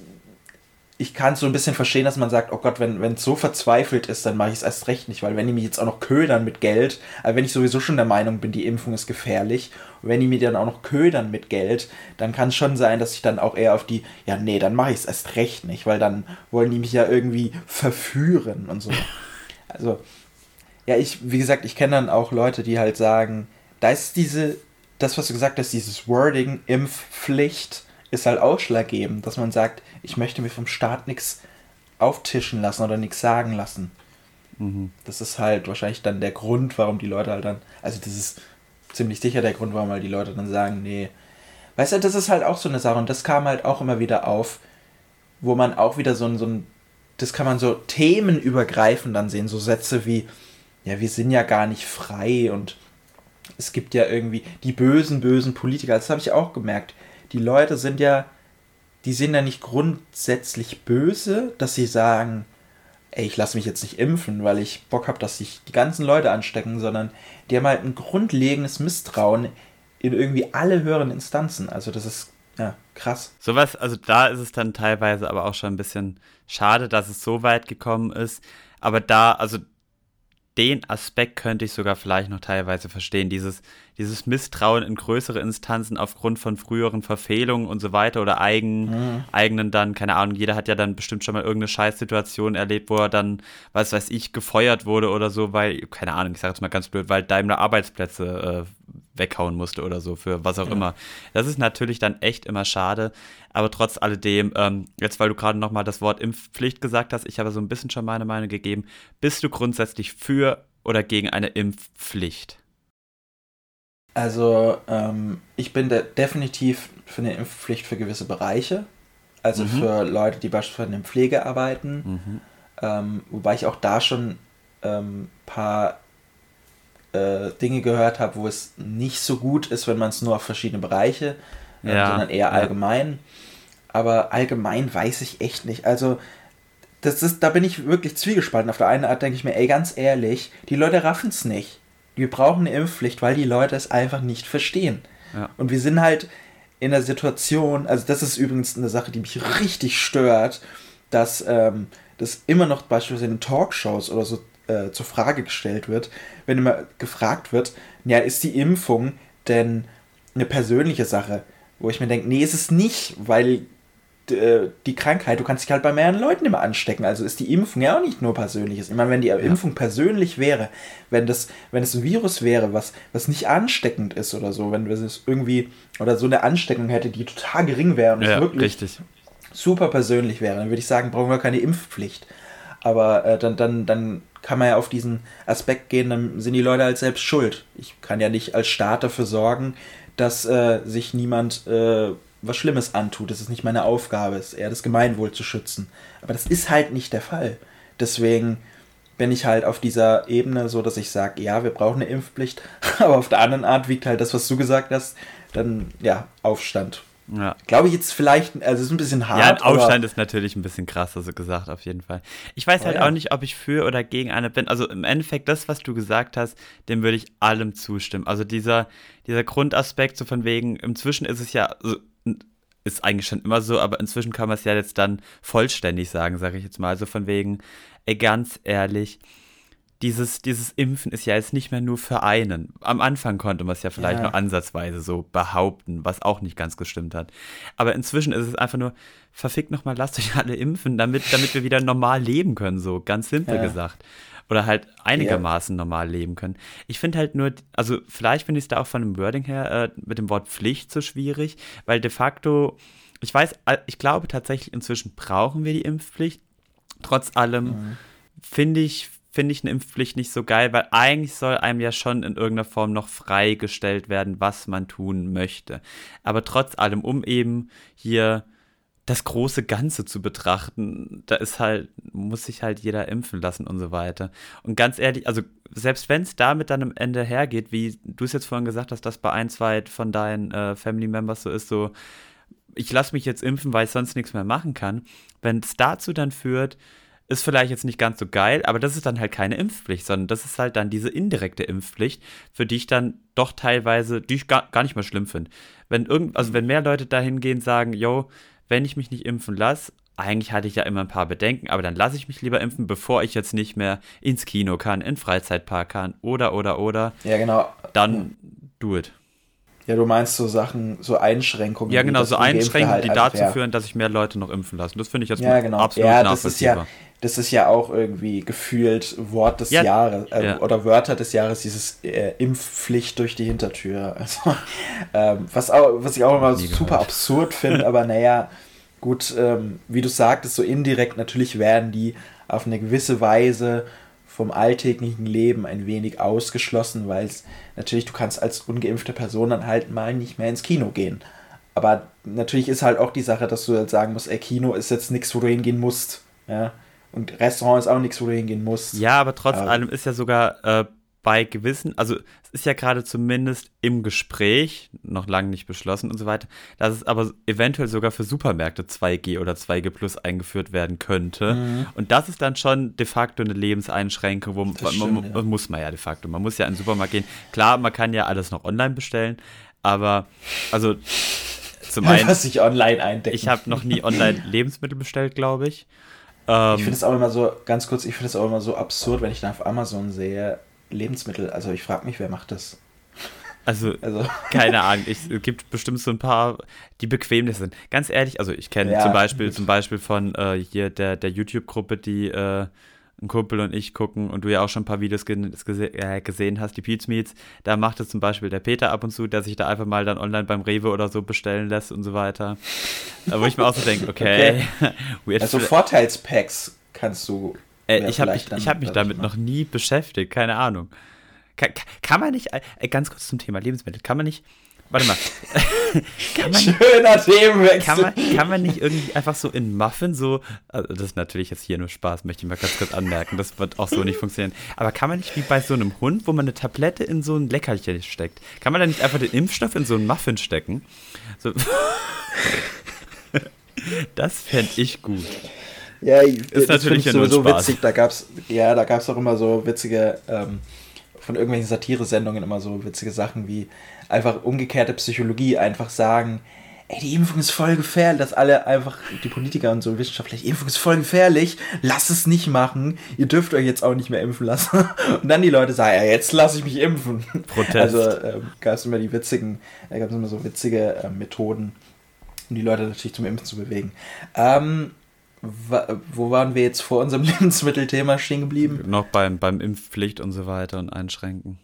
ich kann so ein bisschen verstehen, dass man sagt, oh Gott, wenn es so verzweifelt ist, dann mache ich es erst recht nicht, weil wenn die mich jetzt auch noch ködern mit Geld, also wenn ich sowieso schon der Meinung bin, die Impfung ist gefährlich, und wenn die mir dann auch noch ködern mit Geld, dann kann es schon sein, dass ich dann auch eher auf die, ja, nee, dann mache ich es erst recht nicht, weil dann wollen die mich ja irgendwie verführen und so. [LAUGHS] Also, ja, ich, wie gesagt, ich kenne dann auch Leute, die halt sagen, da ist diese, das, was du gesagt hast, dieses Wording, Impfpflicht, ist halt ausschlaggebend, dass man sagt, ich möchte mir vom Staat nichts auftischen lassen oder nichts sagen lassen. Mhm. Das ist halt wahrscheinlich dann der Grund, warum die Leute halt dann, also das ist ziemlich sicher der Grund, warum halt die Leute dann sagen, nee. Weißt du, das ist halt auch so eine Sache und das kam halt auch immer wieder auf, wo man auch wieder so ein, so ein das kann man so themenübergreifend dann sehen, so Sätze wie, ja, wir sind ja gar nicht frei und es gibt ja irgendwie die bösen, bösen Politiker, das habe ich auch gemerkt die Leute sind ja, die sind ja nicht grundsätzlich böse, dass sie sagen, ey, ich lasse mich jetzt nicht impfen, weil ich Bock habe, dass sich die ganzen Leute anstecken, sondern die haben halt ein grundlegendes Misstrauen in irgendwie alle höheren Instanzen. Also das ist ja krass. Sowas, also da ist es dann teilweise aber auch schon ein bisschen schade, dass es so weit gekommen ist. Aber da, also den Aspekt könnte ich sogar vielleicht noch teilweise verstehen. Dieses, dieses Misstrauen in größere Instanzen aufgrund von früheren Verfehlungen und so weiter oder eigen, mhm. eigenen dann, keine Ahnung, jeder hat ja dann bestimmt schon mal irgendeine Scheißsituation erlebt, wo er dann, was weiß ich, gefeuert wurde oder so, weil, keine Ahnung, ich sage jetzt mal ganz blöd, weil Daimler Arbeitsplätze äh, weghauen musste oder so, für was auch ja. immer. Das ist natürlich dann echt immer schade, aber trotz alledem, ähm, jetzt weil du gerade nochmal das Wort Impfpflicht gesagt hast, ich habe so ein bisschen schon meine Meinung gegeben, bist du grundsätzlich für oder gegen eine Impfpflicht? Also, ähm, ich bin de definitiv für eine Impfpflicht für gewisse Bereiche. Also mhm. für Leute, die beispielsweise in der Pflege arbeiten. Mhm. Ähm, wobei ich auch da schon ein ähm, paar äh, Dinge gehört habe, wo es nicht so gut ist, wenn man es nur auf verschiedene Bereiche, äh, ja. sondern eher allgemein. Aber allgemein weiß ich echt nicht. Also, das ist, da bin ich wirklich zwiegespalten. Auf der einen Art denke ich mir, ey, ganz ehrlich, die Leute raffen es nicht wir brauchen eine Impfpflicht, weil die Leute es einfach nicht verstehen. Ja. Und wir sind halt in der Situation, also das ist übrigens eine Sache, die mich richtig stört, dass ähm, das immer noch beispielsweise in Talkshows oder so äh, zur Frage gestellt wird, wenn immer gefragt wird, ja, ist die Impfung denn eine persönliche Sache? Wo ich mir denke, nee, ist es nicht, weil äh, die Krankheit, du kannst dich halt bei mehreren Leuten immer anstecken. Also ist die Impfung ja auch nicht nur persönliches. Ich meine, wenn die ja. Impfung persönlich wäre, wenn das, wenn es ein Virus wäre, was, was nicht ansteckend ist oder so, wenn es irgendwie oder so eine Ansteckung hätte, die total gering wäre und ja, wirklich richtig. super persönlich wäre, dann würde ich sagen, brauchen wir keine Impfpflicht. Aber äh, dann, dann, dann kann man ja auf diesen Aspekt gehen, dann sind die Leute halt selbst schuld. Ich kann ja nicht als Staat dafür sorgen, dass äh, sich niemand äh, was Schlimmes antut. Das ist nicht meine Aufgabe, es ist eher das Gemeinwohl zu schützen. Aber das ist halt nicht der Fall. Deswegen bin ich halt auf dieser Ebene so, dass ich sage, ja, wir brauchen eine Impfpflicht, [LAUGHS] aber auf der anderen Art wiegt halt das, was du gesagt hast, dann ja, Aufstand. Ja. Glaube ich jetzt vielleicht, also es ist ein bisschen hart. Ja, ein Aufstand ist natürlich ein bisschen krass, also gesagt, auf jeden Fall. Ich weiß halt ja. auch nicht, ob ich für oder gegen eine bin. Also im Endeffekt, das, was du gesagt hast, dem würde ich allem zustimmen. Also dieser, dieser Grundaspekt, so von wegen, inzwischen ist es ja, also ist eigentlich schon immer so, aber inzwischen kann man es ja jetzt dann vollständig sagen, sage ich jetzt mal. Also von wegen, ey, ganz ehrlich, dieses, dieses Impfen ist ja jetzt nicht mehr nur für einen. Am Anfang konnte man es ja vielleicht ja. noch ansatzweise so behaupten, was auch nicht ganz gestimmt hat. Aber inzwischen ist es einfach nur, verfickt nochmal, lasst euch alle impfen, damit, damit wir wieder normal leben können, so ganz simpel ja. gesagt oder halt einigermaßen ja. normal leben können. Ich finde halt nur, also vielleicht finde ich es da auch von dem Wording her äh, mit dem Wort Pflicht so schwierig, weil de facto, ich weiß, äh, ich glaube tatsächlich inzwischen brauchen wir die Impfpflicht. Trotz allem mhm. finde ich, finde ich eine Impfpflicht nicht so geil, weil eigentlich soll einem ja schon in irgendeiner Form noch freigestellt werden, was man tun möchte. Aber trotz allem, um eben hier das große Ganze zu betrachten, da ist halt, muss sich halt jeder impfen lassen und so weiter. Und ganz ehrlich, also selbst wenn es damit dann am Ende hergeht, wie du es jetzt vorhin gesagt hast, dass bei ein, zwei von deinen äh, Family Members so ist, so, ich lasse mich jetzt impfen, weil ich sonst nichts mehr machen kann, wenn es dazu dann führt, ist vielleicht jetzt nicht ganz so geil, aber das ist dann halt keine Impfpflicht, sondern das ist halt dann diese indirekte Impfpflicht, für die ich dann doch teilweise, die ich gar, gar nicht mal schlimm finde. Wenn irgend, also wenn mehr Leute dahingehend sagen, yo, wenn ich mich nicht impfen lasse, eigentlich hatte ich ja immer ein paar Bedenken, aber dann lasse ich mich lieber impfen, bevor ich jetzt nicht mehr ins Kino kann, in Freizeitpark kann oder, oder, oder. Ja, genau. Dann do it. Ja, du meinst so Sachen, so Einschränkungen. Ja, genau, so Einschränkungen, die dazu ja. führen, dass sich mehr Leute noch impfen lassen. Das finde ich jetzt ja, genau. absolut ja, das Ist ja, das ist ja auch irgendwie gefühlt Wort des ja. Jahres äh, ja. oder Wörter des Jahres, dieses äh, Impfpflicht durch die Hintertür. [LAUGHS] Also, ähm, was, auch, was ich auch immer super gehört. absurd [LAUGHS] finde, aber naja, gut, ähm, wie du sagtest, so indirekt natürlich werden die auf eine gewisse Weise vom alltäglichen Leben ein wenig ausgeschlossen, weil es natürlich, du kannst als ungeimpfte Person dann halt mal nicht mehr ins Kino gehen. Aber natürlich ist halt auch die Sache, dass du halt sagen musst, ey, Kino ist jetzt nichts, wo du hingehen musst. Ja. Und Restaurant ist auch nichts, wo du hingehen musst. Ja, aber trotz aber allem ist ja sogar äh, bei gewissen, also es ist ja gerade zumindest im Gespräch, noch lange nicht beschlossen und so weiter, dass es aber eventuell sogar für Supermärkte 2G oder 2G Plus eingeführt werden könnte. Mhm. Und das ist dann schon de facto eine Lebenseinschränkung, wo man, stimmt, ja. muss man ja de facto. Man muss ja in den Supermarkt gehen. Klar, man kann ja alles noch online bestellen, aber also zum [LAUGHS] einen. Was sich online eindecken. Ich habe noch nie [LAUGHS] online Lebensmittel bestellt, glaube ich. Ähm, ich finde es auch immer so, ganz kurz, ich finde es auch immer so absurd, wenn ich dann auf Amazon sehe, Lebensmittel. Also ich frage mich, wer macht das? Also, also. keine Ahnung, ich, es gibt bestimmt so ein paar, die bequem sind. Ganz ehrlich, also ich kenne ja, zum Beispiel, zum Beispiel von äh, hier der, der YouTube-Gruppe, die äh, ein Kumpel und ich gucken und du ja auch schon ein paar Videos gese äh, gesehen hast, die Pete's Meets, da macht es zum Beispiel der Peter ab und zu, der sich da einfach mal dann online beim Rewe oder so bestellen lässt und so weiter. wo ich mir auch so denke, okay. okay. [LAUGHS] also Vorteilspacks kannst du äh, ich habe mich, ich hab mich damit noch nie beschäftigt, keine Ahnung. Kann, kann man nicht, äh, ganz kurz zum Thema Lebensmittel, kann man nicht, warte mal. [LAUGHS] kann man, Schöner Themenwechsel. Kann man, kann man nicht irgendwie einfach so in Muffin so, also das ist natürlich jetzt hier nur Spaß, möchte ich mal ganz kurz anmerken, das wird auch so nicht funktionieren. Aber kann man nicht wie bei so einem Hund, wo man eine Tablette in so ein Leckerchen steckt, kann man da nicht einfach den Impfstoff in so einen Muffin stecken? So. [LAUGHS] das fände ich gut. Ja, ist natürlich ja sowieso witzig. Da gab's, ja, da gab es auch immer so witzige, ähm, von irgendwelchen Satire-Sendungen immer so witzige Sachen wie einfach umgekehrte Psychologie, einfach sagen, ey, die Impfung ist voll gefährlich, dass alle einfach, die Politiker und so Wissenschaftler, die Impfung ist voll gefährlich, lass es nicht machen, ihr dürft euch jetzt auch nicht mehr impfen lassen. [LAUGHS] Und dann die Leute sagen, ja, jetzt lasse ich mich impfen. Protest. Also ähm, gab es immer die witzigen, da gab es immer so witzige äh, Methoden, um die Leute natürlich zum Impfen zu bewegen. Ähm, wo waren wir jetzt vor unserem [LAUGHS] Lebensmittelthema stehen geblieben? Noch beim, beim Impfpflicht und so weiter und Einschränken.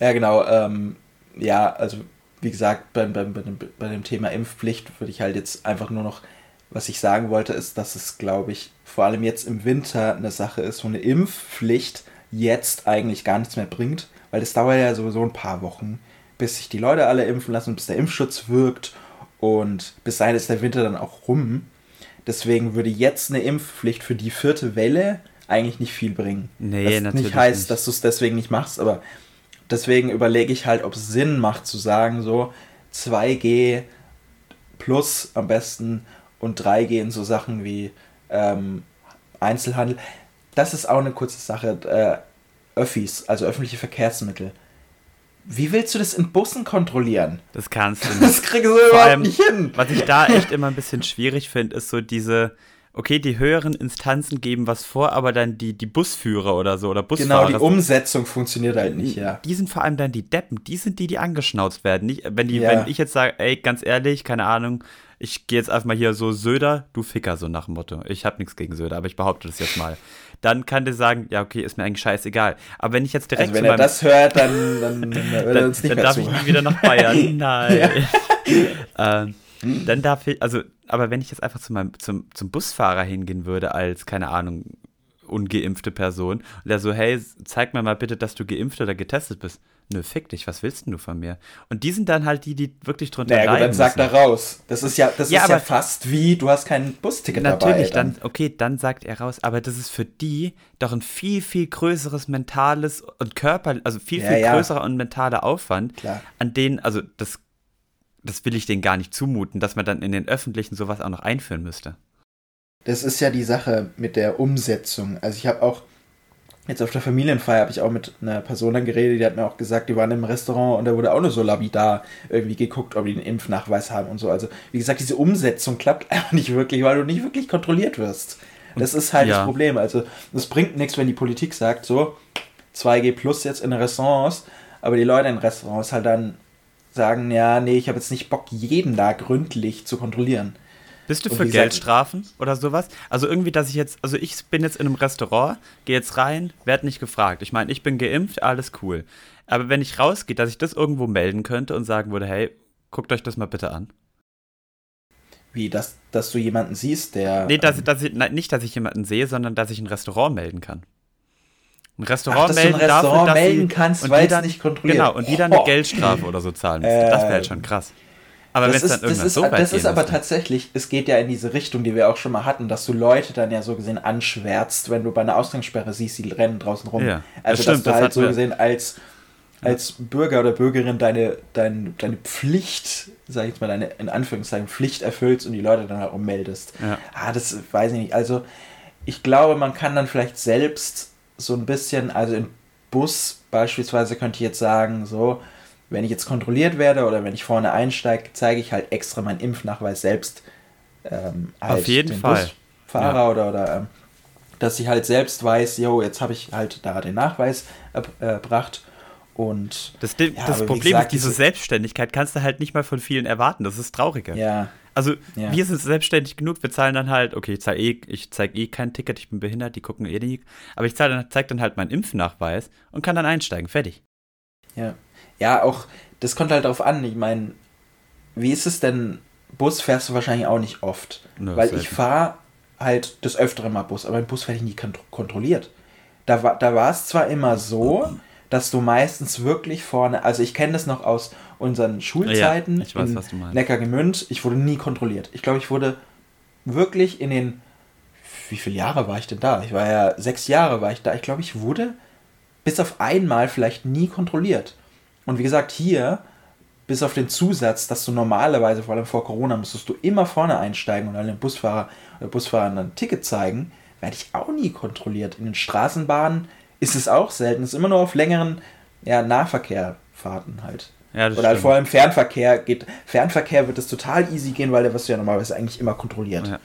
Ja, genau. Ähm, ja, also wie gesagt, beim, beim, bei, dem, bei dem Thema Impfpflicht würde ich halt jetzt einfach nur noch, was ich sagen wollte, ist, dass es, glaube ich, vor allem jetzt im Winter eine Sache ist, wo eine Impfpflicht jetzt eigentlich gar nichts mehr bringt, weil das dauert ja sowieso ein paar Wochen, bis sich die Leute alle impfen lassen, bis der Impfschutz wirkt und bis dahin ist der Winter dann auch rum. Deswegen würde jetzt eine Impfpflicht für die vierte Welle eigentlich nicht viel bringen. Nee, das natürlich nicht heißt, nicht. dass du es deswegen nicht machst, aber deswegen überlege ich halt, ob es Sinn macht zu sagen, so 2G plus am besten und 3G in so Sachen wie ähm, Einzelhandel. Das ist auch eine kurze Sache. Äh, Öffis, also öffentliche Verkehrsmittel. Wie willst du das in Bussen kontrollieren? Das kannst du [LAUGHS] nicht. Das kriegst du überhaupt allem, nicht hin. Was ich da echt immer ein bisschen schwierig finde, ist so diese, okay, die höheren Instanzen geben was vor, aber dann die, die Busführer oder so oder Busfahrer. Genau, die Umsetzung funktioniert halt nicht, ja. Die sind vor allem dann die Deppen, die sind die, die angeschnauzt werden. Nicht, wenn, die, ja. wenn ich jetzt sage, ey, ganz ehrlich, keine Ahnung, ich gehe jetzt einfach mal hier so Söder, du Ficker, so nach dem Motto. Ich habe nichts gegen Söder, aber ich behaupte das jetzt mal. Dann kann der sagen, ja, okay, ist mir eigentlich scheißegal. Aber wenn ich jetzt direkt. Also wenn er das hört, dann, dann, dann, [LAUGHS] dann, uns nicht dann darf ich nie wieder nach Bayern. [LAUGHS] Nein. [LAUGHS] ähm, dann darf ich, also, aber wenn ich jetzt einfach zu meinem, zum, zum Busfahrer hingehen würde, als, keine Ahnung, ungeimpfte Person, und der so, hey, zeig mir mal bitte, dass du geimpft oder getestet bist nö, fick dich, was willst denn du von mir? Und die sind dann halt die, die wirklich drunter naja, gut, dann sagt er raus. Das ist ja, das ja, ist ja fast wie, du hast kein Busticket natürlich, dabei. Natürlich, dann. dann, okay, dann sagt er raus. Aber das ist für die doch ein viel, viel größeres mentales und Körper, also viel, ja, viel ja. größerer und mentaler Aufwand, Klar. an denen, also das, das will ich denen gar nicht zumuten, dass man dann in den Öffentlichen sowas auch noch einführen müsste. Das ist ja die Sache mit der Umsetzung. Also ich habe auch jetzt auf der Familienfeier habe ich auch mit einer Person dann geredet, die hat mir auch gesagt, die waren im Restaurant und da wurde auch nur so labidar irgendwie geguckt, ob die einen Impfnachweis haben und so. Also, wie gesagt, diese Umsetzung klappt [LAUGHS] einfach nicht wirklich, weil du nicht wirklich kontrolliert wirst. Das ist halt ja. das Problem. Also, es bringt nichts, wenn die Politik sagt, so 2G plus jetzt in Restaurants, aber die Leute in Restaurants halt dann sagen, ja, nee, ich habe jetzt nicht Bock, jeden da gründlich zu kontrollieren. Bist du für Geldstrafen oder sowas? Also irgendwie, dass ich jetzt, also ich bin jetzt in einem Restaurant, gehe jetzt rein, werde nicht gefragt. Ich meine, ich bin geimpft, alles cool. Aber wenn ich rausgehe, dass ich das irgendwo melden könnte und sagen würde, hey, guckt euch das mal bitte an. Wie, dass, dass du jemanden siehst, der. Nee, dass, ähm, dass ich, nein, nicht, dass ich jemanden sehe, sondern dass ich ein Restaurant melden kann. Ein Restaurant Ach, melden ein Restaurant dafür, melden kannst, weil es nicht kontrolliert. Genau, und die dann eine Geldstrafe oder so zahlen müssen. Äh, das wäre halt schon krass. Aber wenn es dann irgendwann das ist, so weit Das ist aber müsste. tatsächlich, es geht ja in diese Richtung, die wir auch schon mal hatten, dass du Leute dann ja so gesehen anschwärzt, wenn du bei einer Ausgangssperre siehst, die rennen draußen rum. Ja, also, das dass du halt so gesehen als, als Bürger oder Bürgerin deine, deine, deine Pflicht, sag ich jetzt mal, deine in Anführungszeichen Pflicht erfüllst und die Leute dann halt ummeldest. Ja. Ah, das weiß ich nicht. Also, ich glaube, man kann dann vielleicht selbst so ein bisschen, also im Bus beispielsweise könnte ich jetzt sagen, so, wenn ich jetzt kontrolliert werde oder wenn ich vorne einsteige, zeige ich halt extra meinen Impfnachweis selbst. Ähm, halt Auf jeden Fall. Busfahrer ja. oder, oder ähm, dass ich halt selbst weiß, jo, jetzt habe ich halt da den Nachweis erbracht. Und das, ja, das Problem gesagt, ist, diese Selbstständigkeit kannst du halt nicht mal von vielen erwarten. Das ist trauriger. Ja. Also ja. wir sind selbstständig genug, wir zahlen dann halt, okay, ich zeige eh, ich zeig eh kein Ticket, ich bin behindert, die gucken eh nicht, aber ich zeige dann, zeig dann halt meinen Impfnachweis und kann dann einsteigen, fertig. Ja ja, auch, das kommt halt darauf an. Ich meine, wie ist es denn? Bus fährst du wahrscheinlich auch nicht oft. No, weil ich fahre halt das öftere mal Bus, aber im Bus werde ich nie kontrolliert. Da da war es zwar immer so, dass du meistens wirklich vorne, also ich kenne das noch aus unseren Schulzeiten ja, ich weiß, in was du meinst. Neckargemünd, ich wurde nie kontrolliert. Ich glaube, ich wurde wirklich in den, wie viele Jahre war ich denn da? Ich war ja sechs Jahre war ich da. Ich glaube, ich wurde bis auf einmal vielleicht nie kontrolliert. Und wie gesagt, hier, bis auf den Zusatz, dass du normalerweise, vor allem vor Corona, müsstest du immer vorne einsteigen und einem Busfahrer oder Busfahrer ein Ticket zeigen, werde ich auch nie kontrolliert. In den Straßenbahnen ist es auch selten. Es ist immer nur auf längeren ja, Nahverkehrfahrten halt. Ja, Oder halt vor allem Fernverkehr geht. Fernverkehr wird es total easy gehen, weil der wirst du ja normalerweise eigentlich immer kontrolliert. Ja.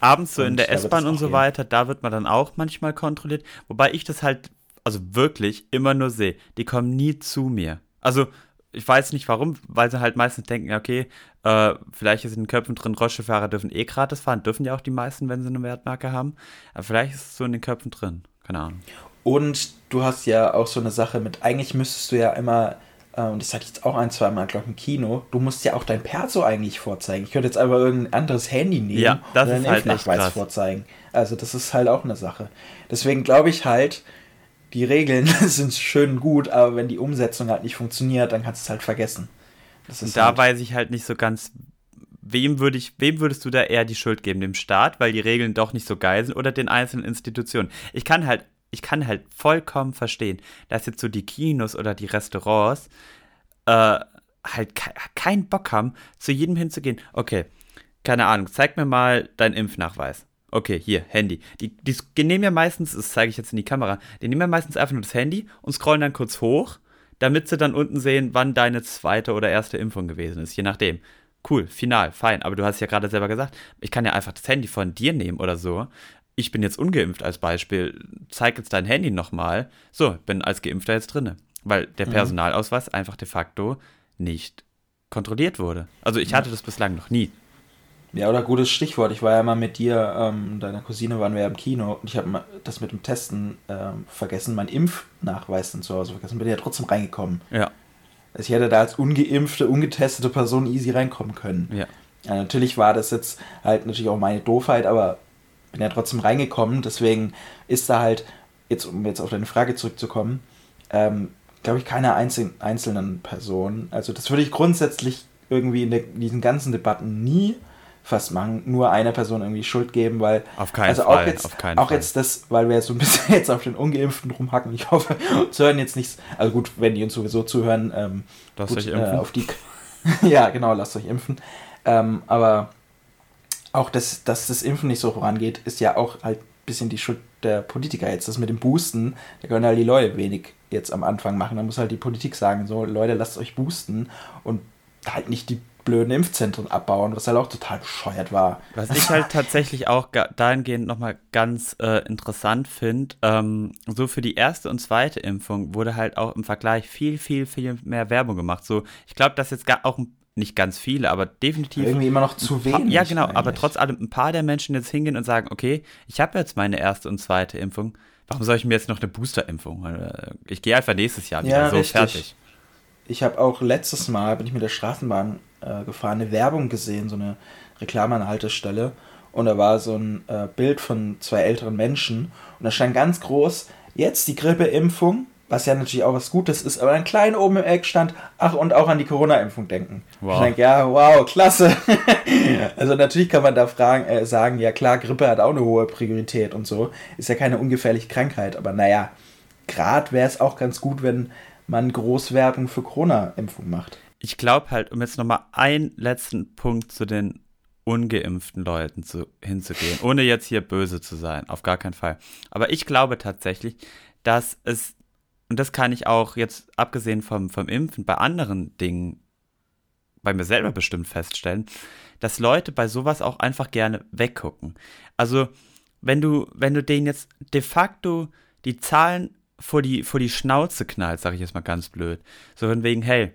Abends so und in der S-Bahn und so gehen. weiter, da wird man dann auch manchmal kontrolliert. Wobei ich das halt, also wirklich immer nur sehe. Die kommen nie zu mir. Also, ich weiß nicht warum, weil sie halt meistens denken, okay, äh, vielleicht ist in den Köpfen drin, Rollstuhlfahrer dürfen eh gratis fahren, dürfen ja auch die meisten, wenn sie eine Wertmarke haben. Aber vielleicht ist es so in den Köpfen drin, keine Ahnung. Und du hast ja auch so eine Sache mit, eigentlich müsstest du ja immer, und das hatte ich jetzt auch ein, zwei Mal, glaube ich, im Kino, du musst ja auch dein Perso eigentlich vorzeigen. Ich könnte jetzt einfach irgendein anderes Handy nehmen ja, das und deinen halt vorzeigen. Also das ist halt auch eine Sache. Deswegen glaube ich halt, die Regeln [LAUGHS] sind schön gut, aber wenn die Umsetzung halt nicht funktioniert, dann kannst du es halt vergessen. Und da halt weiß ich halt nicht so ganz, wem, würde ich, wem würdest du da eher die Schuld geben? Dem Staat, weil die Regeln doch nicht so geil sind, oder den einzelnen Institutionen? Ich kann halt, ich kann halt vollkommen verstehen, dass jetzt so die Kinos oder die Restaurants äh, halt ke keinen Bock haben, zu jedem hinzugehen. Okay, keine Ahnung, zeig mir mal deinen Impfnachweis. Okay, hier, Handy. Die, die, die nehmen ja meistens, das zeige ich jetzt in die Kamera, die nehmen ja meistens einfach nur das Handy und scrollen dann kurz hoch, damit sie dann unten sehen, wann deine zweite oder erste Impfung gewesen ist, je nachdem. Cool, final, fein. Aber du hast ja gerade selber gesagt, ich kann ja einfach das Handy von dir nehmen oder so. Ich bin jetzt ungeimpft als Beispiel. Zeig jetzt dein Handy nochmal. So, bin als Geimpfter jetzt drinne. Weil der mhm. Personalausweis einfach de facto nicht kontrolliert wurde. Also ich hatte das bislang noch nie. Ja, oder gutes Stichwort. Ich war ja mal mit dir, ähm, deiner Cousine waren wir ja im Kino und ich habe das mit dem Testen ähm, vergessen, meinen Impfnachweis dann zu Hause vergessen, bin ja trotzdem reingekommen. Ja. Also ich hätte da als ungeimpfte, ungetestete Person easy reinkommen können. Ja. ja. Natürlich war das jetzt halt natürlich auch meine Doofheit, aber bin ja trotzdem reingekommen. Deswegen ist da halt, jetzt um jetzt auf deine Frage zurückzukommen, ähm, glaube ich, keine einzelnen, einzelnen Person. Also das würde ich grundsätzlich irgendwie in, der, in diesen ganzen Debatten nie fast machen, nur einer Person irgendwie Schuld geben, weil auf keinen also Fall, auch jetzt auf keinen auch Fall. jetzt das, weil wir so ein bisschen [LAUGHS] jetzt auf den Ungeimpften rumhacken. Ich hoffe, uns hören jetzt nichts. Also gut, wenn die uns sowieso zuhören, ähm, lasst gut, euch impfen. Äh, auf die, [LAUGHS] ja, genau, lasst euch impfen. Ähm, aber auch, dass, dass das Impfen nicht so vorangeht, ist ja auch halt ein bisschen die Schuld der Politiker jetzt. Das mit dem Boosten, da können halt die Leute wenig jetzt am Anfang machen. Da muss halt die Politik sagen, so Leute, lasst euch boosten und halt nicht die blöden Impfzentren abbauen, was halt auch total bescheuert war. Was ich halt tatsächlich auch dahingehend nochmal ganz äh, interessant finde, ähm, so für die erste und zweite Impfung wurde halt auch im Vergleich viel, viel, viel mehr Werbung gemacht. So, ich glaube, dass jetzt gar auch nicht ganz viele, aber definitiv. Irgendwie immer noch zu wenig. Ja, genau, eigentlich. aber trotz allem ein paar der Menschen jetzt hingehen und sagen, okay, ich habe jetzt meine erste und zweite Impfung, warum soll ich mir jetzt noch eine Boosterimpfung? Äh, ich gehe einfach nächstes Jahr wieder ja, so richtig. fertig. Ich habe auch letztes Mal, bin ich mit der Straßenbahn äh, gefahren, eine Werbung gesehen, so eine Reklame an der Haltestelle. Und da war so ein äh, Bild von zwei älteren Menschen. Und da stand ganz groß, jetzt die Grippeimpfung, was ja natürlich auch was Gutes ist, aber dann klein oben im Eck stand, ach, und auch an die Corona-Impfung denken. Wow. Ich denke, ja, wow, klasse. [LAUGHS] also natürlich kann man da fragen, äh, sagen, ja klar, Grippe hat auch eine hohe Priorität und so. Ist ja keine ungefährliche Krankheit, aber naja, gerade wäre es auch ganz gut, wenn man Großwerbung für Corona-Impfung macht ich glaube halt, um jetzt nochmal einen letzten Punkt zu den ungeimpften Leuten zu, hinzugehen, ohne jetzt hier böse zu sein, auf gar keinen Fall. Aber ich glaube tatsächlich, dass es, und das kann ich auch jetzt abgesehen vom, vom Impfen bei anderen Dingen bei mir selber bestimmt feststellen, dass Leute bei sowas auch einfach gerne weggucken. Also, wenn du, wenn du denen jetzt de facto die Zahlen vor die, vor die Schnauze knallst, sage ich jetzt mal ganz blöd, so von wegen, hey,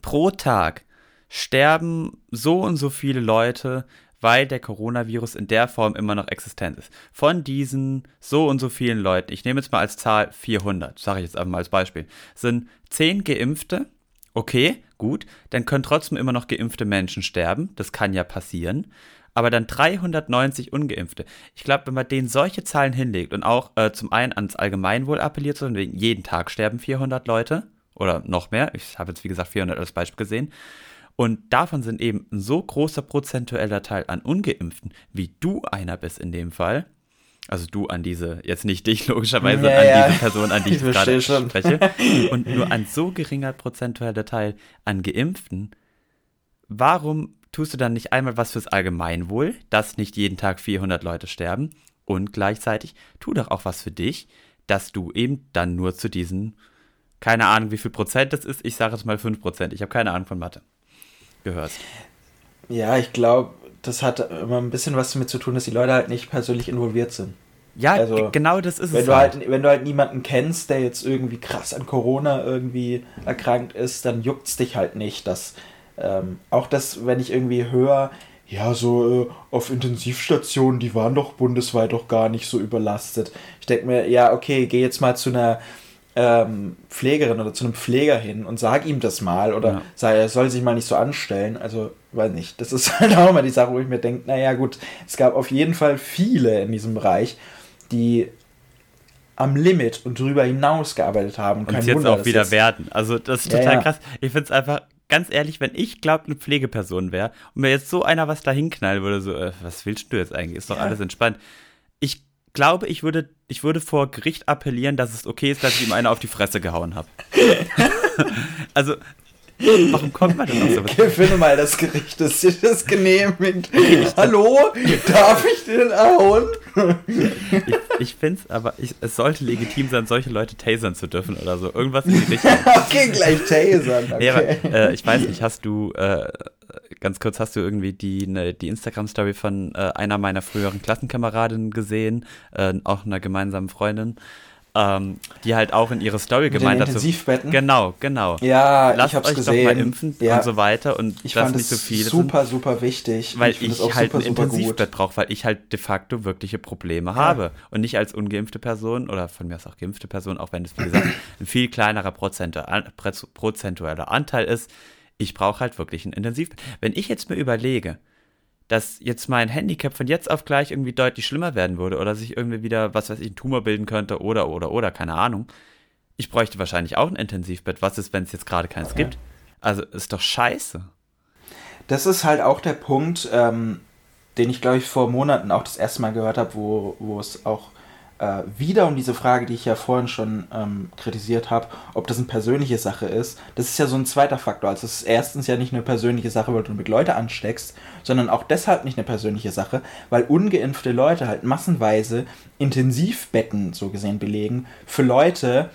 pro Tag sterben so und so viele Leute, weil der Coronavirus in der Form immer noch existent ist. Von diesen so und so vielen Leuten, ich nehme jetzt mal als Zahl 400, sage ich jetzt einfach mal als Beispiel, sind 10 Geimpfte, okay, gut, dann können trotzdem immer noch geimpfte Menschen sterben, das kann ja passieren, aber dann 390 Ungeimpfte. Ich glaube, wenn man denen solche Zahlen hinlegt und auch äh, zum einen ans Allgemeinwohl appelliert, sondern jeden Tag sterben 400 Leute, oder noch mehr. Ich habe jetzt, wie gesagt, 400 als Beispiel gesehen. Und davon sind eben ein so großer prozentueller Teil an Ungeimpften, wie du einer bist in dem Fall. Also du an diese, jetzt nicht dich logischerweise, ja, an ja. diese Person, an die ich, ich gerade spreche. [LAUGHS] Und nur ein so geringer prozentueller Teil an Geimpften. Warum tust du dann nicht einmal was fürs Allgemeinwohl, dass nicht jeden Tag 400 Leute sterben? Und gleichzeitig tu doch auch was für dich, dass du eben dann nur zu diesen keine Ahnung, wie viel Prozent das ist. Ich sage jetzt mal 5 Prozent. Ich habe keine Ahnung von Mathe. Gehörst. Ja, ich glaube, das hat immer ein bisschen was damit zu tun, dass die Leute halt nicht persönlich involviert sind. Ja, also, genau das ist wenn es. Du halt. halt. Wenn du halt niemanden kennst, der jetzt irgendwie krass an Corona irgendwie erkrankt ist, dann juckt es dich halt nicht. Dass, ähm, auch das, wenn ich irgendwie höre, ja, so äh, auf Intensivstationen, die waren doch bundesweit doch gar nicht so überlastet. Ich denke mir, ja, okay, geh jetzt mal zu einer ähm, Pflegerin oder zu einem Pfleger hin und sag ihm das mal oder ja. sag, er soll sich mal nicht so anstellen. Also, weiß nicht. Das ist [LAUGHS] halt auch immer die Sache, wo ich mir denke, naja, gut, es gab auf jeden Fall viele in diesem Bereich, die am Limit und darüber hinaus gearbeitet haben. Und jetzt Wunder, auch wieder werden. Also, das ist total ja, ja. krass. Ich finde es einfach ganz ehrlich, wenn ich glaube, eine Pflegeperson wäre und mir jetzt so einer was da hinknallen würde, so, äh, was willst du jetzt eigentlich? Ist doch alles entspannt. Glaube, ich würde, ich würde vor Gericht appellieren, dass es okay ist, dass ich ihm eine auf die Fresse gehauen habe. [LAUGHS] also, Warum kommt man denn auf sowas? Ich finde mal das Gericht, das dir das genehmigt. Hallo? Darf ich den hauen? ich ich finde es aber, ich, es sollte legitim sein, solche Leute tasern zu dürfen oder so. Irgendwas in die Richtung. [LAUGHS] okay, gleich tasern. Okay. Nee, aber, äh, ich weiß nicht, hast du, äh, ganz kurz, hast du irgendwie die, ne, die Instagram-Story von äh, einer meiner früheren Klassenkameradinnen gesehen, äh, auch einer gemeinsamen Freundin? ähm, die halt auch in ihre Story Mit gemeint hat. Intensivbetten? Genau, genau. Ja, Lasst ich hab's euch gesehen. doch mal impfen ja. und so weiter und ich das fand nicht so viel super, super wichtig. Weil ich, ich halt super, ein Intensivbett brauche, weil ich halt de facto wirkliche Probleme ja. habe und nicht als ungeimpfte Person oder von mir aus auch geimpfte Person, auch wenn es wie gesagt ein viel kleinerer prozentueller Anteil ist. Ich brauche halt wirklich ein Intensivbett. Wenn ich jetzt mir überlege, dass jetzt mein Handicap von jetzt auf gleich irgendwie deutlich schlimmer werden würde oder sich irgendwie wieder, was weiß ich, ein Tumor bilden könnte oder, oder, oder, keine Ahnung. Ich bräuchte wahrscheinlich auch ein Intensivbett. Was ist, wenn es jetzt gerade keins ja. gibt? Also ist doch scheiße. Das ist halt auch der Punkt, ähm, den ich glaube ich vor Monaten auch das erste Mal gehört habe, wo, wo es auch äh, wieder um diese Frage, die ich ja vorhin schon ähm, kritisiert habe, ob das eine persönliche Sache ist. Das ist ja so ein zweiter Faktor. Also es ist erstens ja nicht eine persönliche Sache, weil du mit Leute ansteckst, sondern auch deshalb nicht eine persönliche Sache, weil ungeimpfte Leute halt massenweise Intensivbetten so gesehen belegen für Leute,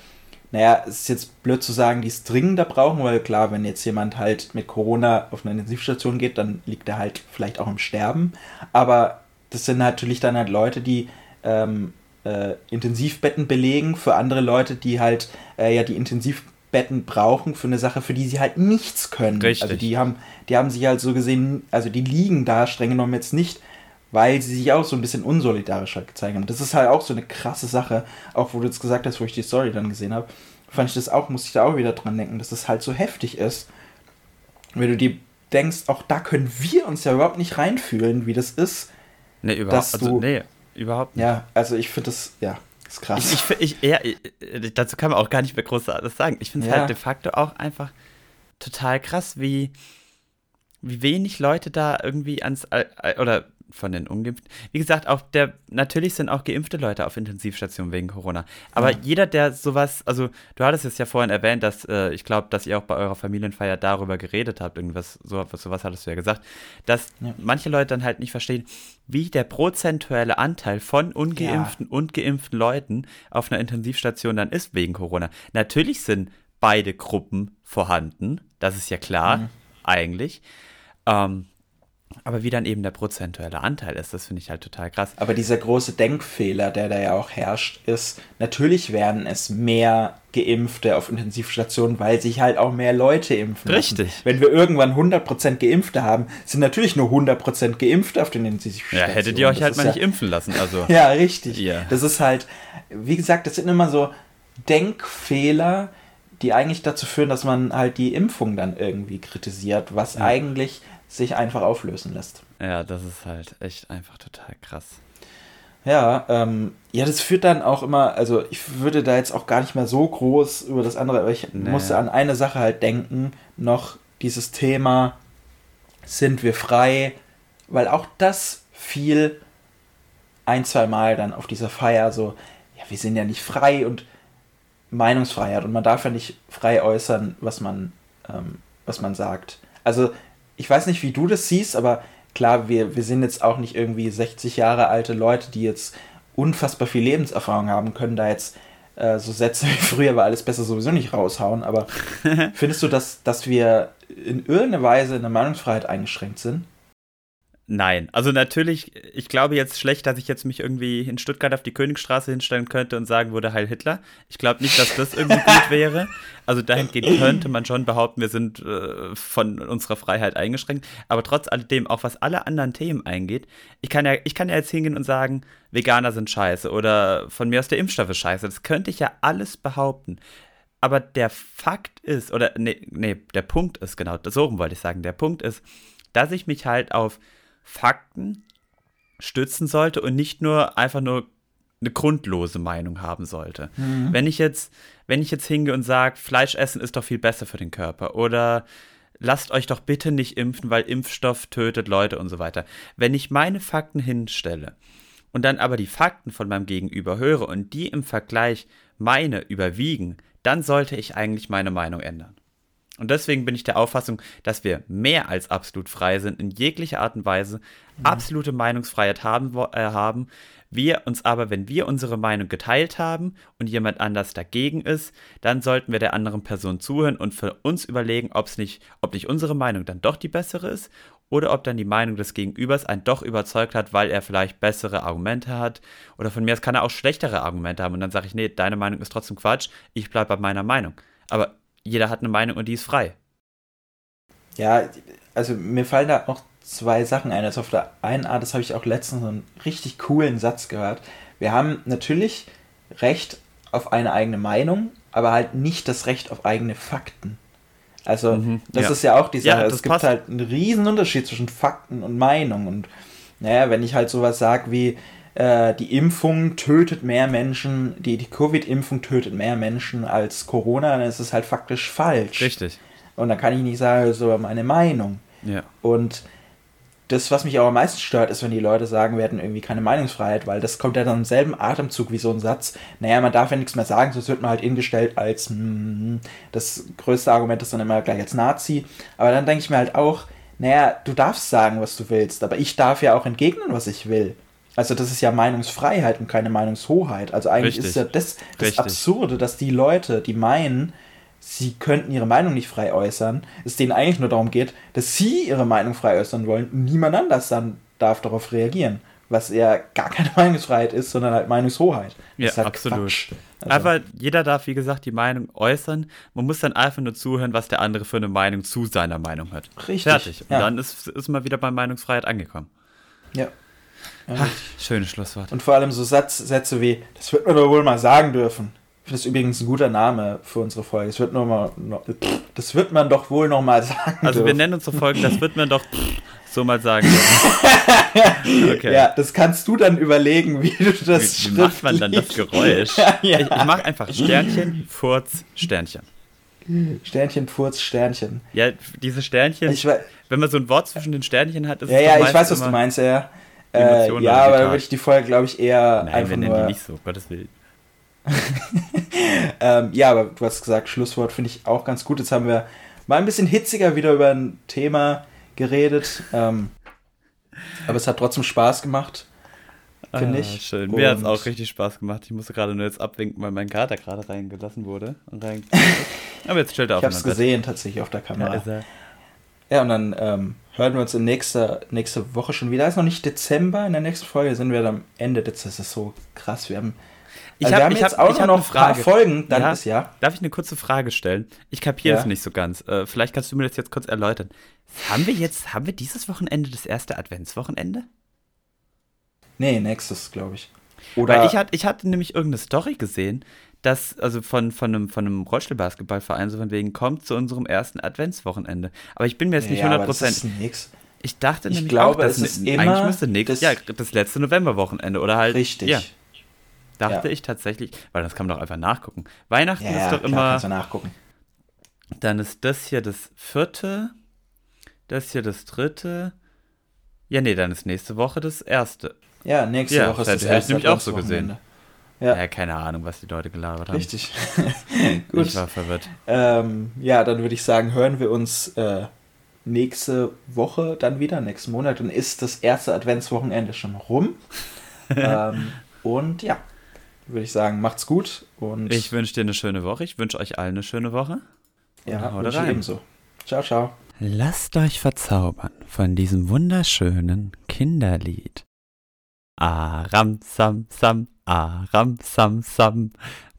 naja, es ist jetzt blöd zu sagen, die es dringender brauchen, weil klar, wenn jetzt jemand halt mit Corona auf eine Intensivstation geht, dann liegt er halt vielleicht auch im Sterben. Aber das sind natürlich dann halt Leute, die ähm, äh, Intensivbetten belegen für andere Leute, die halt äh, ja die Intensivbetten brauchen für eine Sache, für die sie halt nichts können. Richtig. Also die haben, die haben sich halt so gesehen, also die liegen da streng genommen jetzt nicht, weil sie sich auch so ein bisschen unsolidarisch halt gezeigt haben. Das ist halt auch so eine krasse Sache, auch wo du jetzt gesagt hast, wo ich die Story dann gesehen habe, fand ich das auch, musste ich da auch wieder dran denken, dass das halt so heftig ist, wenn du dir denkst, auch da können wir uns ja überhaupt nicht reinfühlen, wie das ist. Nee, überhaupt, also, nee, überhaupt nicht. Ja, also ich finde das, ja, ist krass. Ich, ich, ich, ja, dazu kann man auch gar nicht mehr groß alles sagen. Ich finde es ja. halt de facto auch einfach total krass, wie, wie wenig Leute da irgendwie ans, oder von den Ungeimpften. Wie gesagt, auch der, natürlich sind auch geimpfte Leute auf Intensivstationen wegen Corona. Aber ja. jeder, der sowas, also du hattest es ja vorhin erwähnt, dass äh, ich glaube, dass ihr auch bei eurer Familienfeier darüber geredet habt, irgendwas, so, sowas hattest du ja gesagt, dass ja. manche Leute dann halt nicht verstehen, wie der prozentuelle Anteil von ungeimpften ja. und geimpften Leuten auf einer Intensivstation dann ist wegen Corona. Natürlich sind beide Gruppen vorhanden, das ist ja klar, mhm. eigentlich. Ähm, aber wie dann eben der prozentuelle Anteil ist, das finde ich halt total krass. Aber dieser große Denkfehler, der da ja auch herrscht, ist, natürlich werden es mehr Geimpfte auf Intensivstationen, weil sich halt auch mehr Leute impfen. Richtig. Lassen. Wenn wir irgendwann 100% Geimpfte haben, sind natürlich nur 100% Geimpfte auf den Intensivstationen. Ja, hättet ihr euch das halt mal ja, nicht impfen lassen. Also. [LAUGHS] ja, richtig. Yeah. Das ist halt, wie gesagt, das sind immer so Denkfehler, die eigentlich dazu führen, dass man halt die Impfung dann irgendwie kritisiert, was ja. eigentlich sich einfach auflösen lässt. Ja, das ist halt echt einfach total krass. Ja, ähm, ja, das führt dann auch immer, also ich würde da jetzt auch gar nicht mehr so groß über das andere, aber ich nee. musste an eine Sache halt denken, noch dieses Thema, sind wir frei, weil auch das fiel ein, zwei Mal dann auf dieser Feier so, ja, wir sind ja nicht frei und Meinungsfreiheit und man darf ja nicht frei äußern, was man, ähm, was man sagt. Also ich weiß nicht, wie du das siehst, aber klar, wir, wir sind jetzt auch nicht irgendwie 60 Jahre alte Leute, die jetzt unfassbar viel Lebenserfahrung haben, können da jetzt äh, so Sätze [LAUGHS] wie früher war alles besser sowieso nicht raushauen. Aber [LAUGHS] findest du, dass, dass wir in irgendeiner Weise in der Meinungsfreiheit eingeschränkt sind? Nein, also natürlich, ich glaube jetzt schlecht, dass ich jetzt mich irgendwie in Stuttgart auf die Königstraße hinstellen könnte und sagen würde, Heil Hitler. Ich glaube nicht, dass das irgendwie gut [LAUGHS] wäre. Also dahingehend könnte man schon behaupten, wir sind äh, von unserer Freiheit eingeschränkt. Aber trotz alledem, auch was alle anderen Themen eingeht, ich kann ja, ich kann ja jetzt hingehen und sagen, Veganer sind scheiße oder von mir aus der Impfstoff ist scheiße. Das könnte ich ja alles behaupten. Aber der Fakt ist, oder nee, nee, der Punkt ist, genau, so rum wollte ich sagen, der Punkt ist, dass ich mich halt auf Fakten stützen sollte und nicht nur einfach nur eine grundlose Meinung haben sollte. Mhm. Wenn ich jetzt, wenn ich jetzt hingehe und sage, Fleisch essen ist doch viel besser für den Körper oder lasst euch doch bitte nicht impfen, weil Impfstoff tötet Leute und so weiter. Wenn ich meine Fakten hinstelle und dann aber die Fakten von meinem Gegenüber höre und die im Vergleich meine überwiegen, dann sollte ich eigentlich meine Meinung ändern. Und deswegen bin ich der Auffassung, dass wir mehr als absolut frei sind, in jeglicher Art und Weise mhm. absolute Meinungsfreiheit haben, äh, haben. Wir uns aber, wenn wir unsere Meinung geteilt haben und jemand anders dagegen ist, dann sollten wir der anderen Person zuhören und für uns überlegen, ob's nicht, ob nicht unsere Meinung dann doch die bessere ist oder ob dann die Meinung des Gegenübers einen doch überzeugt hat, weil er vielleicht bessere Argumente hat. Oder von mir aus kann er auch schlechtere Argumente haben und dann sage ich, nee, deine Meinung ist trotzdem Quatsch, ich bleibe bei meiner Meinung. Aber jeder hat eine Meinung und die ist frei. Ja, also mir fallen da auch zwei Sachen ein. Also auf der einen Art, das habe ich auch letztens so einen richtig coolen Satz gehört. Wir haben natürlich Recht auf eine eigene Meinung, aber halt nicht das Recht auf eigene Fakten. Also, mhm, das ja. ist ja auch die Sache. Ja, es gibt passt. halt einen riesen Unterschied zwischen Fakten und Meinung. Und naja, wenn ich halt sowas sage wie, äh, die Impfung tötet mehr Menschen, die, die Covid-Impfung tötet mehr Menschen als Corona, dann ist es halt faktisch falsch. Richtig. Und dann kann ich nicht sagen, so meine Meinung. Ja. Und das, was mich aber am meisten stört, ist, wenn die Leute sagen, wir hätten irgendwie keine Meinungsfreiheit, weil das kommt ja dann im selben Atemzug wie so ein Satz. Naja, man darf ja nichts mehr sagen, sonst wird man halt ingestellt als mm, das größte Argument ist dann immer gleich als Nazi. Aber dann denke ich mir halt auch, naja, du darfst sagen, was du willst, aber ich darf ja auch entgegnen, was ich will. Also das ist ja Meinungsfreiheit und keine Meinungshoheit. Also eigentlich Richtig. ist ja das, das Absurde, dass die Leute, die meinen, sie könnten ihre Meinung nicht frei äußern, es denen eigentlich nur darum geht, dass sie ihre Meinung frei äußern wollen und niemand anders dann darf darauf reagieren. Was ja gar keine [LAUGHS] Meinungsfreiheit ist, sondern halt Meinungshoheit. Ja, halt absolut. Also. Aber jeder darf, wie gesagt, die Meinung äußern. Man muss dann einfach nur zuhören, was der andere für eine Meinung zu seiner Meinung hat. Richtig. Fertig. Und ja. dann ist, ist man wieder bei Meinungsfreiheit angekommen. Ja. Ach, schönes Schlusswort. Und vor allem so Satz, Sätze wie, das wird man doch wohl mal sagen dürfen. Das ist übrigens ein guter Name für unsere Folge. Das wird, nur mal, das wird man doch wohl noch mal [LAUGHS] sagen. Also dürfen. wir nennen unsere Folge, das wird man doch [LAUGHS] so mal sagen. [LAUGHS] okay. Ja, das kannst du dann überlegen, wie du das Wie, wie macht man dann das Geräusch? ja. Ich, ich mache einfach Sternchen, Furz, Sternchen. Sternchen, Furz, Sternchen. Ja, diese Sternchen, ich, wenn man so ein Wort zwischen den Sternchen hat, ist ja, es Ja, ja, ich weiß, was du meinst, ja. Äh, ja, aber da würde ich die Folge, glaube ich, eher Nein, einfach wir nennen nur... die nicht so, Gottes Willen. [LAUGHS] ähm, ja, aber du hast gesagt, Schlusswort finde ich auch ganz gut. Jetzt haben wir mal ein bisschen hitziger wieder über ein Thema geredet. Ähm, aber es hat trotzdem Spaß gemacht, finde ah, ich. Schön. Mir hat es auch richtig Spaß gemacht. Ich musste gerade nur jetzt abwinken, weil mein Kater gerade reingelassen wurde. Und rein [LAUGHS] aber jetzt stellt er auf. Ich habe es gesehen, tatsächlich auf der Kamera. Ja, ja und dann ähm, hören wir uns in nächster nächste Woche schon wieder. Es ist noch nicht Dezember. In der nächsten Folge sind wir dann am Ende Dezember. Das ist so krass. Wir haben ich also hab, auch hab noch Frage. Folgen, dann ja, ist ja. Darf ich eine kurze Frage stellen? Ich kapiere ja. das nicht so ganz. Äh, vielleicht kannst du mir das jetzt kurz erläutern. Haben wir jetzt, haben wir dieses Wochenende das erste Adventswochenende? Nee, nächstes, glaube ich. Oder Weil ich, hat, ich hatte nämlich irgendeine Story gesehen, dass, also von, von einem, von einem Rollstuhlbasketballverein, so von wegen, kommt zu unserem ersten Adventswochenende. Aber ich bin mir jetzt nicht ja, 100%. nix. Ich dachte ich nämlich glaube, auch, dass es immer eigentlich müsste nächstes, ja, das letzte Novemberwochenende oder halt. Richtig. Ja. Dachte ja. ich tatsächlich, weil das kann man doch einfach nachgucken. Weihnachten ja, ist doch klar, immer. Kannst du nachgucken. Dann ist das hier das vierte, das hier das dritte. Ja, nee, dann ist nächste Woche das erste. Ja, nächste ja, Woche ist das, das erste. Das nämlich auch so gesehen. Ja. ja, keine Ahnung, was die Leute gelabert haben. Richtig. [LAUGHS] Gut. Ich war verwirrt. Ähm, ja, dann würde ich sagen, hören wir uns äh, nächste Woche dann wieder, nächsten Monat. Dann ist das erste Adventswochenende schon rum. [LAUGHS] ähm, und ja, würde ich sagen, macht's gut. Und ich wünsche dir eine schöne Woche. Ich wünsche euch allen eine schöne Woche. Ja, haut rein. ebenso. Ciao, ciao. Lasst euch verzaubern von diesem wunderschönen Kinderlied. Aram sam sam, aram sam sam.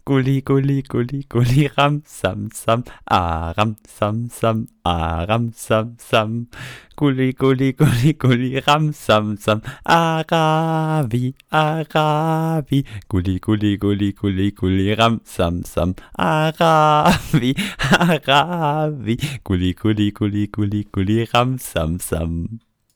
Gulli, gulli, gulli, gulli, ram, sam, sam, aram, sam, sam, aram, sam, sam. Gulli, gulli, gulli, gulli, ram, sam, sam, aravi, aravi. Gulli, gulli, gulli, gulli, gulli, ram, sam, sam, aravi, aravi. Gulli, gulli, gulli, gulli, gulli, ram, sam, sam.